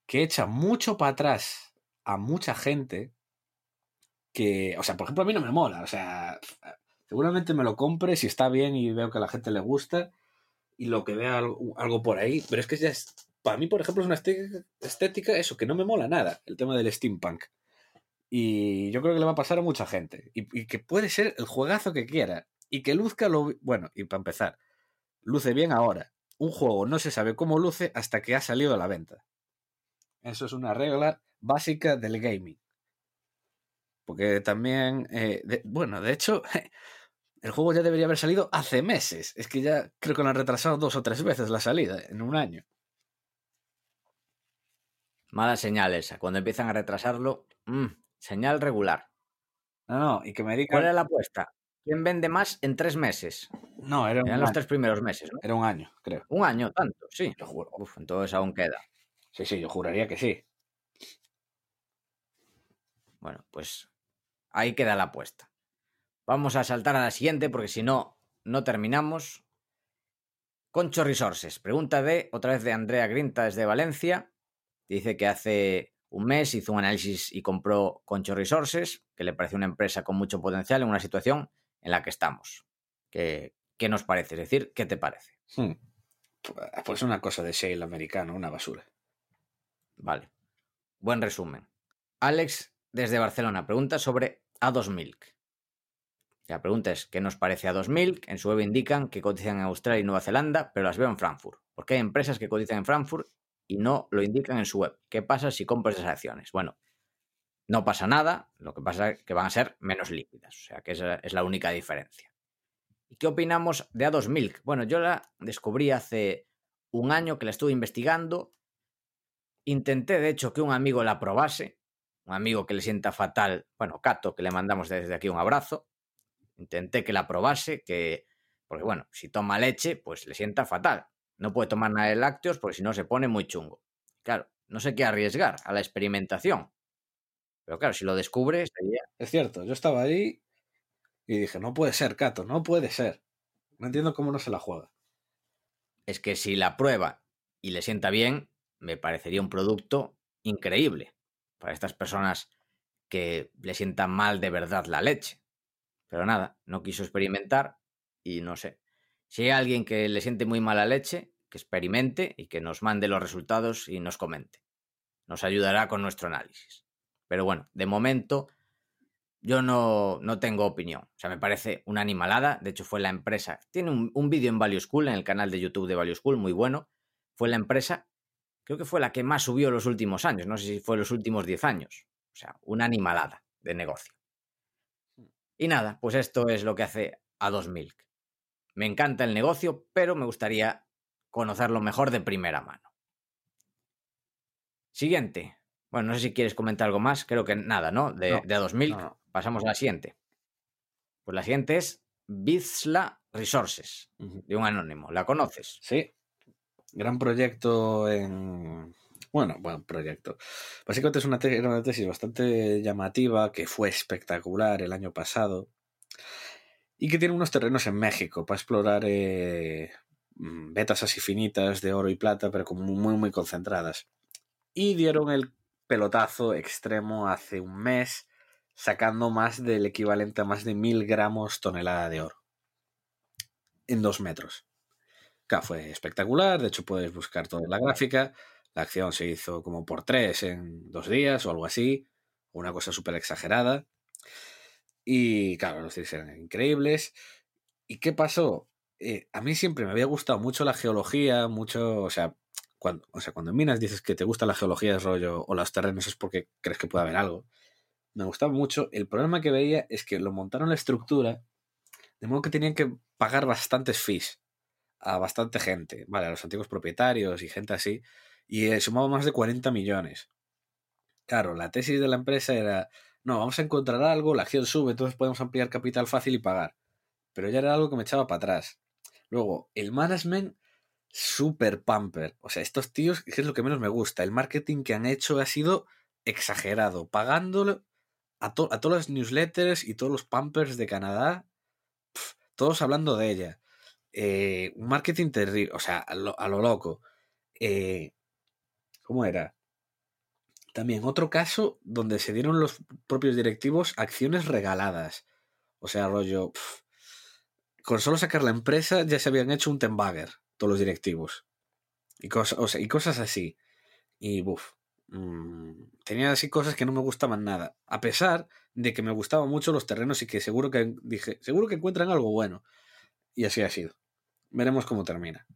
S2: que echa mucho para atrás a mucha gente que, o sea, por ejemplo, a mí no me mola, o sea, seguramente me lo compre si está bien y veo que a la gente le gusta y lo que vea algo, por ahí, pero es que ya es, para mí, por ejemplo, es una estética, eso, que no me mola nada, el tema del steampunk. Y yo creo que le va a pasar a mucha gente. Y, que puede ser el juegazo que quiera. Y que luzca lo... Bueno, y para empezar, luce bien ahora. Un juego no se sabe cómo luce hasta que ha salido a la venta. Eso es una regla básica del gaming. Porque también, eh, bueno, de hecho, el juego ya debería haber salido hace meses. Es que ya creo que lo han retrasado dos o tres veces la salida en un año.
S1: Malas señales. Cuando empiezan a retrasarlo, mm, señal regular.
S2: No, no, y que me digan...
S1: ¿Cuál era la apuesta? ¿Quién vende más en tres meses?
S2: No, era
S1: Eran los tres primeros meses,
S2: Era un año, creo.
S1: Un año, tanto, sí.
S2: Lo juro.
S1: Uf, entonces aún queda.
S2: Sí, sí, yo juraría que sí.
S1: Bueno, pues ahí queda la apuesta. Vamos a saltar a la siguiente porque si no, no terminamos. Concho Resources. Pregunta de, otra vez de Andrea Grinta desde Valencia. Dice que hace un mes hizo un análisis y compró Concho Resources, que le parece una empresa con mucho potencial en una situación en la que estamos. ¿Qué, qué nos parece? Es decir, ¿qué te parece?
S2: Hmm. Pues una cosa de sale americano, una basura.
S1: Vale. Buen resumen. Alex, desde Barcelona, pregunta sobre A2 Milk. La pregunta es, ¿qué nos parece A2 Milk? En su web indican que cotizan en Australia y Nueva Zelanda, pero las veo en Frankfurt. Porque hay empresas que cotizan en Frankfurt y no lo indican en su web. ¿Qué pasa si compras esas acciones? Bueno, no pasa nada, lo que pasa es que van a ser menos líquidas, o sea que esa es la única diferencia. ¿Y qué opinamos de A2 Milk? Bueno, yo la descubrí hace un año que la estuve investigando. Intenté, de hecho, que un amigo la probase, un amigo que le sienta fatal, bueno, Cato, que le mandamos desde aquí un abrazo. Intenté que la probase, que, porque bueno, si toma leche, pues le sienta fatal. No puede tomar nada de lácteos porque si no se pone muy chungo. Claro, no sé qué arriesgar a la experimentación. Pero claro, si lo descubre, sería...
S2: Es cierto, yo estaba ahí y dije, no puede ser, Cato, no puede ser. No entiendo cómo no se la juega.
S1: Es que si la prueba y le sienta bien, me parecería un producto increíble para estas personas que le sientan mal de verdad la leche. Pero nada, no quiso experimentar y no sé. Si hay alguien que le siente muy mala leche, que experimente y que nos mande los resultados y nos comente. Nos ayudará con nuestro análisis. Pero bueno, de momento yo no, no tengo opinión. O sea, me parece una animalada. De hecho, fue la empresa. Tiene un, un vídeo en Value School, en el canal de YouTube de Value School, muy bueno. Fue la empresa, creo que fue la que más subió los últimos años. No sé si fue los últimos 10 años. O sea, una animalada de negocio. Y nada, pues esto es lo que hace a 2000. Me encanta el negocio, pero me gustaría conocerlo mejor de primera mano. Siguiente. Bueno, no sé si quieres comentar algo más. Creo que nada, ¿no? De,
S2: No,
S1: de A2000.
S2: no, no.
S1: Pasamos a la siguiente. Pues la siguiente es Bizla Resources, de un anónimo. ¿La conoces?
S2: Sí. Gran proyecto en. Bueno, buen proyecto. Básicamente es una, te- era una tesis bastante llamativa que fue espectacular el año pasado y que tiene unos terrenos en México para explorar eh, mm, vetas así finitas de oro y plata, pero como muy, muy concentradas. Y dieron el pelotazo extremo hace un mes, sacando más del equivalente a más de mil gramos tonelada de oro en dos metros. Claro, fue espectacular. De hecho, puedes buscar toda la gráfica. La acción se hizo como por tres en dos días o algo así. Una cosa súper exagerada. Y claro, los tiros eran increíbles. ¿Y qué pasó? Eh, a mí siempre me había gustado mucho la geología, mucho, o sea, cuando, o sea, cuando en Minas dices que te gusta la geología de rollo o los terrenos es porque crees que puede haber algo. Me gustaba mucho. El problema que veía es que lo montaron la estructura de modo que tenían que pagar bastantes fees a bastante gente, vale, a los antiguos propietarios y gente así, y eh, sumaba más de 40 millones. Claro, la tesis de la empresa era, no, vamos a encontrar algo, la acción sube, entonces podemos ampliar capital fácil y pagar. Pero ya era algo que me echaba para atrás. Luego, el management, super pamper. O sea, estos tíos, que es lo que menos me gusta, el marketing que han hecho ha sido exagerado, pagándolo a, to- a todas las newsletters y todos los pampers de Canadá todos hablando de ella. Eh, un marketing terrible, o sea, a lo, loco. Eh, ¿Cómo era? También otro caso donde se dieron los propios directivos acciones regaladas. O sea, rollo. con solo sacar la empresa ya se habían hecho un tembagger, todos los directivos. Y, cosas, y cosas así. Y buf. mm, tenía así cosas que no me gustaban nada. A pesar de que me gustaban mucho los terrenos y que seguro que dije, seguro que encuentran algo bueno. Y así ha sido. Veremos cómo termina.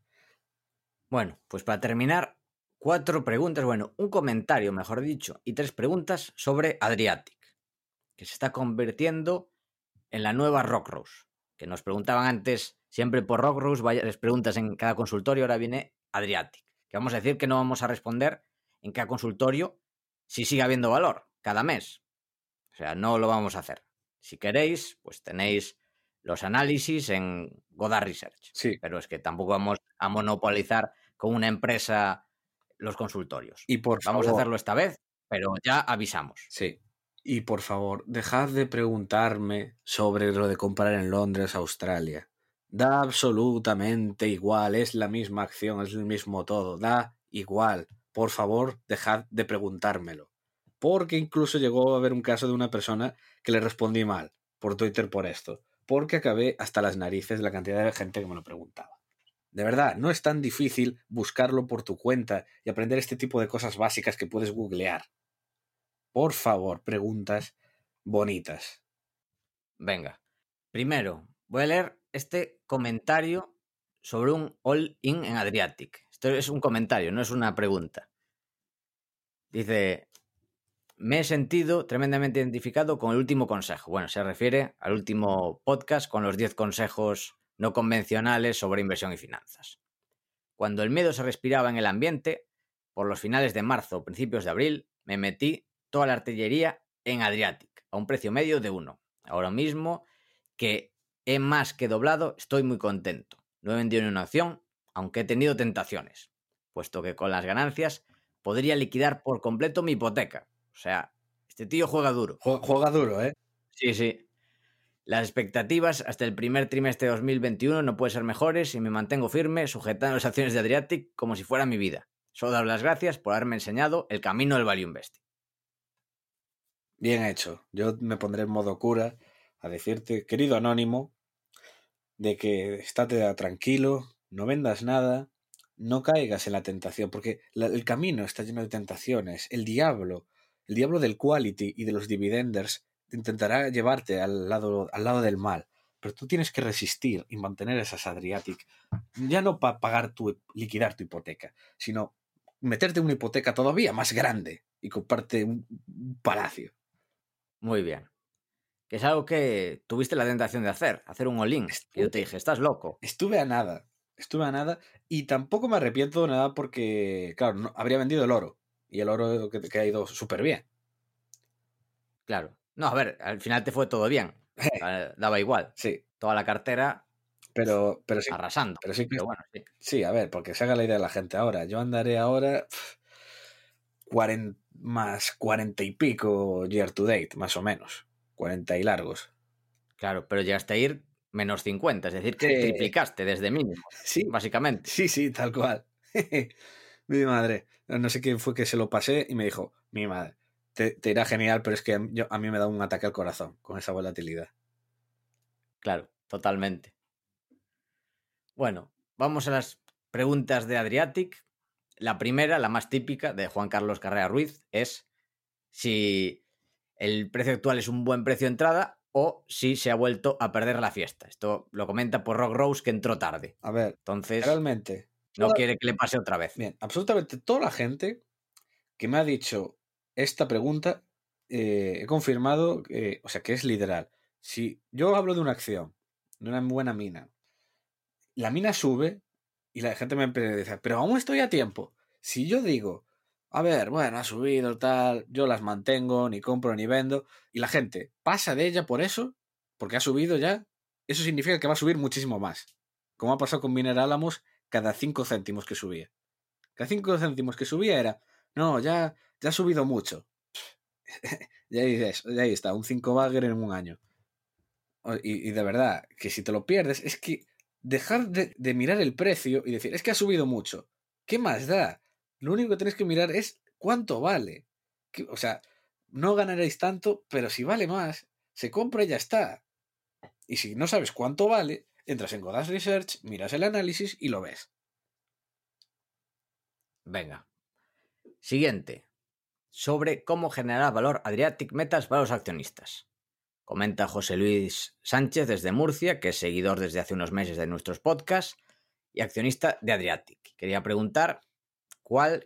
S1: Bueno, pues para terminar, cuatro preguntas, bueno, un comentario, mejor dicho, y tres preguntas sobre Adriatic, que se está convirtiendo en la nueva Rock Rose. Que nos preguntaban antes, siempre por Rock Rose, varias preguntas en cada consultorio, ahora viene Adriatic. Que vamos a decir que no vamos a responder en cada consultorio si sigue habiendo valor, cada mes. O sea, no lo vamos a hacer. Si queréis, pues tenéis los análisis en Godard Research.
S2: Sí.
S1: Pero es que tampoco vamos a monopolizar con una empresa los consultorios.
S2: Y por
S1: Vamos a hacerlo esta vez, pero ya avisamos.
S2: Sí. Y por favor, dejad de preguntarme sobre lo de comprar en Londres, Australia. Da absolutamente igual, es la misma acción, es el mismo todo, da igual. Por favor, dejad de preguntármelo. Porque incluso llegó a haber un caso de una persona que le respondí mal por Twitter por esto. Porque acabé hasta las narices la cantidad de gente que me lo preguntaba. De verdad, no es tan difícil buscarlo por tu cuenta y aprender este tipo de cosas básicas que puedes googlear. Por favor, preguntas bonitas.
S1: Venga. Primero, voy a leer este comentario sobre un all-in en Adriatic. Esto es un comentario, no es una pregunta. Dice, me he sentido tremendamente identificado con el último consejo. Bueno, se refiere al último podcast con los 10 consejos no convencionales sobre inversión y finanzas. Cuando el miedo se respiraba en el ambiente, por los finales de marzo o principios de abril, me metí toda la artillería en Adriatic, a un precio medio de 1. Ahora mismo, que he más que doblado, estoy muy contento. No he vendido ni una acción, aunque he tenido tentaciones, puesto que con las ganancias podría liquidar por completo mi hipoteca. O sea, este tío juega duro.
S2: Jue- Juega duro, ¿eh?
S1: Sí, sí. Las expectativas hasta el primer trimestre de 2021 no pueden ser mejores y me mantengo firme sujetando las acciones de Adriatic como si fuera mi vida. Solo dar las gracias por haberme enseñado el camino del value investing.
S2: Bien hecho. Yo me pondré en modo cura a decirte, querido anónimo, de que estate tranquilo, no vendas nada, no caigas en la tentación, porque el camino está lleno de tentaciones. El diablo, el diablo del quality y de los dividenders intentará llevarte al lado, al lado del mal. Pero tú tienes que resistir y mantener esas Adriatic. Ya no para pagar tu, liquidar tu hipoteca, sino meterte una hipoteca todavía más grande y comprarte un un palacio.
S1: Muy bien. Que es algo que tuviste la tentación de hacer, hacer un all-in. Y yo te dije, estás loco.
S2: Estuve a nada, estuve a nada y tampoco me arrepiento de nada porque, claro, no, habría vendido el oro y el oro que, que ha ido súper bien.
S1: Claro. No, a ver, al final te fue todo bien. Eh, Daba igual.
S2: Sí,
S1: Toda la cartera
S2: pero, pero sí,
S1: arrasando.
S2: pero sí
S1: Pero bueno, sí.
S2: sí, a ver, porque se haga la idea de la gente ahora. Yo andaré ahora pf, 40, más 40 y pico year to date, más o menos. 40 y largos.
S1: Claro, pero llegaste a ir menos 50, es decir, que
S2: Sí.
S1: triplicaste desde mínimo,
S2: Sí,
S1: básicamente.
S2: sí, sí, tal cual. mi madre. No sé quién fue que se lo pasé y me dijo, mi madre, te, te irá genial, pero es que yo, a mí me da un ataque al corazón con esa volatilidad.
S1: Claro, totalmente. Bueno, vamos a las preguntas de Adriatic. La primera, la más típica, de Juan Carlos Carrera Ruiz, es si el precio actual es un buen precio de entrada o si se ha vuelto a perder la fiesta. Esto lo comenta por Rock Rose que entró tarde.
S2: A ver,
S1: Entonces,
S2: realmente,
S1: no
S2: toda-
S1: quiere que le pase otra vez.
S2: bien, absolutamente toda la gente que me ha dicho esta pregunta, eh, he confirmado, que- o sea, que es literal. Si yo hablo de una acción, de una buena mina, la mina sube y la gente me empieza a decir, pero aún estoy a tiempo. Si yo digo, a ver, bueno, ha subido tal, yo las mantengo, ni compro ni vendo, y la gente pasa de ella por eso, porque ha subido ya, eso significa que va a subir muchísimo más. Como ha pasado con Miner Álamos cada 5 céntimos que subía. Cada 5 céntimos que subía era, no, ya, ya ha subido mucho. y ahí, dices, y ahí está, un 5 bagger en un año. Y, de verdad, que si te lo pierdes, es que dejar de, de, mirar el precio y decir, es que ha subido mucho. ¿Qué más da? Lo único que tenéis que mirar es cuánto vale. o sea, no ganaréis tanto, pero si vale más, se compra y ya está. Y si no sabes cuánto vale, entras en Godas Research, miras el análisis y lo ves.
S1: Venga. Siguiente. Sobre cómo generar valor Adriatic Metas para los accionistas. Comenta José Luis Sánchez desde Murcia, que es seguidor desde hace unos meses de nuestros podcasts y accionista de Adriatic. Quería preguntar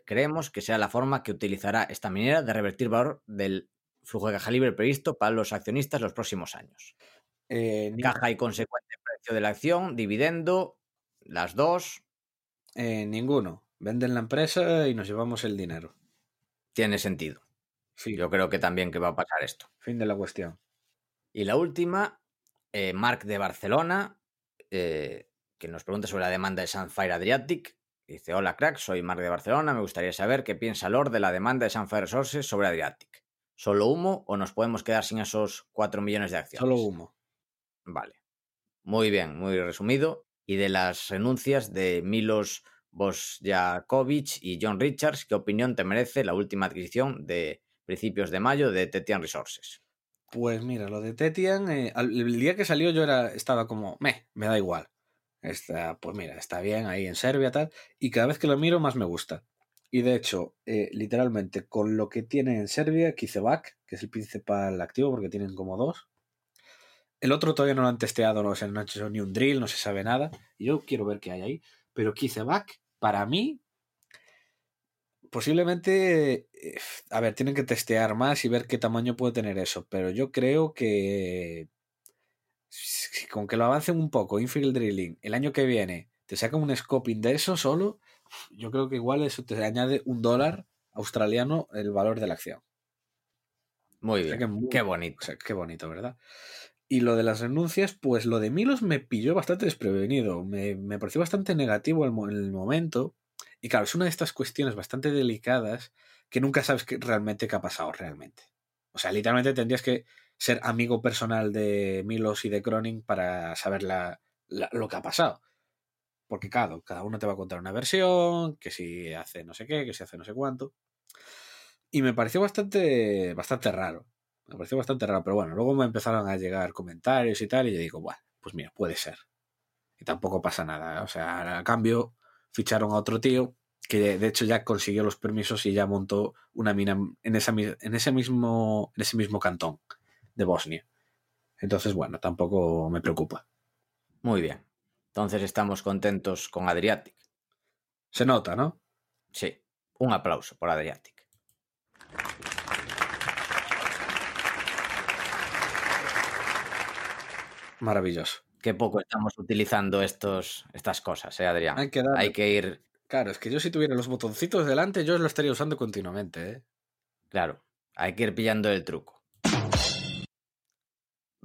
S1: creemos que sea la forma que utilizará esta minera de revertir valor del flujo de caja libre previsto para los accionistas los próximos años. Eh, caja y consecuente precio de la acción, dividendo, las dos.
S2: Eh, ninguno. Venden la empresa y nos llevamos el dinero.
S1: Tiene sentido. Yo creo que también que va a pasar esto.
S2: Fin de la cuestión.
S1: Y la última, eh, Marc de Barcelona, que nos pregunta sobre la demanda de Sunfire Adriatic. Dice, hola crack, soy Marc de Barcelona, me gustaría saber qué piensa Lord de la demanda de Sunfire Resources sobre Adriatic. ¿Solo humo o nos podemos quedar sin esos 4 millones de acciones?
S2: Solo humo.
S1: Vale. Muy bien, muy resumido. Y de las renuncias de Milos Bosjakovic y John Richards, ¿qué opinión te merece la última adquisición de principios de mayo de Tetian Resources?
S2: Pues mira, lo de Tetian, eh, el día que salió yo era, estaba como, me, me da igual. Está, pues mira, está bien ahí en Serbia tal, y cada vez que lo miro más me gusta. Y de hecho, eh, literalmente, con lo que tiene en Serbia, Kicevac, que es el principal activo, porque tienen como dos. El otro todavía no lo han testeado, no, se no han hecho ni un drill, no se sabe nada. Yo quiero ver qué hay ahí. Pero Kicevac, para mí, posiblemente, eh, a ver, tienen que testear más y ver qué tamaño puede tener eso. Pero yo creo que con que lo avancen un poco, infill drilling, el año que viene, te sacan un scoping de eso solo, yo creo que igual eso te añade un dólar australiano el valor de la acción.
S1: Muy bien. qué bonito.
S2: qué bonito, ¿verdad? Y lo de las renuncias, pues lo de Milos me pilló bastante desprevenido. Me, me pareció bastante negativo en el, momento. Y claro, es una de estas cuestiones bastante delicadas que nunca sabes realmente qué ha pasado realmente. O sea, literalmente tendrías que ser amigo personal de Milos y de Croning para saber lo que ha pasado. Porque claro, cada uno te va a contar una versión, que si hace no sé qué, que si hace no sé cuánto. Y me pareció bastante, bastante raro. Me pareció bastante raro, pero bueno, luego me empezaron a llegar comentarios y tal, y yo digo, bueno, pues mira, puede ser. Y tampoco pasa nada. O sea, a cambio, ficharon a otro tío que de hecho ya consiguió los permisos y ya montó una mina en, esa, en, ese, mismo, en ese mismo cantón de Bosnia. Entonces, bueno, tampoco me preocupa.
S1: Muy bien. Entonces estamos contentos con Adriatic.
S2: Se nota, ¿no?
S1: Sí. Un aplauso por Adriatic.
S2: Maravilloso.
S1: Qué poco estamos utilizando estos, estas cosas, ¿eh, Adrián?
S2: Hay que,
S1: Hay que ir.
S2: Claro, es que yo si tuviera los botoncitos delante, yo lo estaría usando continuamente, ¿eh?
S1: Claro, hay que ir pillando el truco.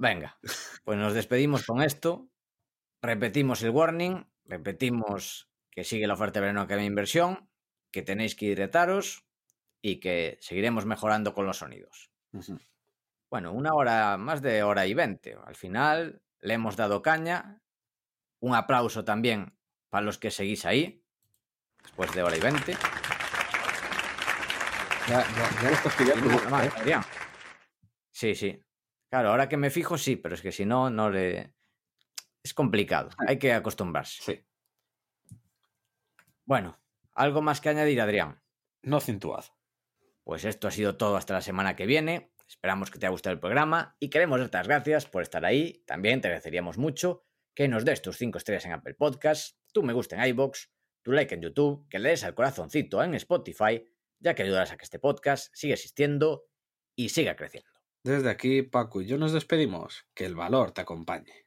S1: Venga, pues nos despedimos con esto. Repetimos el warning, repetimos que sigue la oferta de verano que hay inversión, que tenéis que hidrataros y que seguiremos mejorando con los sonidos. Bueno, una hora, más de hora y veinte. Al final le hemos dado caña. Un aplauso también para los que seguís ahí, después de hora y veinte.
S2: Ya, ya, lo estás pidiendo.
S1: Sí, sí. Claro, ahora que me fijo, sí, pero es que si no, no le es complicado, hay que acostumbrarse.
S2: Sí.
S1: Bueno, ¿algo más que añadir, Adrián?
S2: No cintuad.
S1: Pues esto ha sido todo hasta la semana que viene. Esperamos que te haya gustado el programa y queremos darte las gracias por estar ahí. También te agradeceríamos mucho que nos des tus 5 estrellas en Apple Podcasts, tu me gusta en iBox, tu like en YouTube, que le des al corazoncito en Spotify, ya que ayudarás a que este podcast siga existiendo y siga creciendo.
S2: Desde aquí, Paco y yo nos despedimos. Que el valor te acompañe.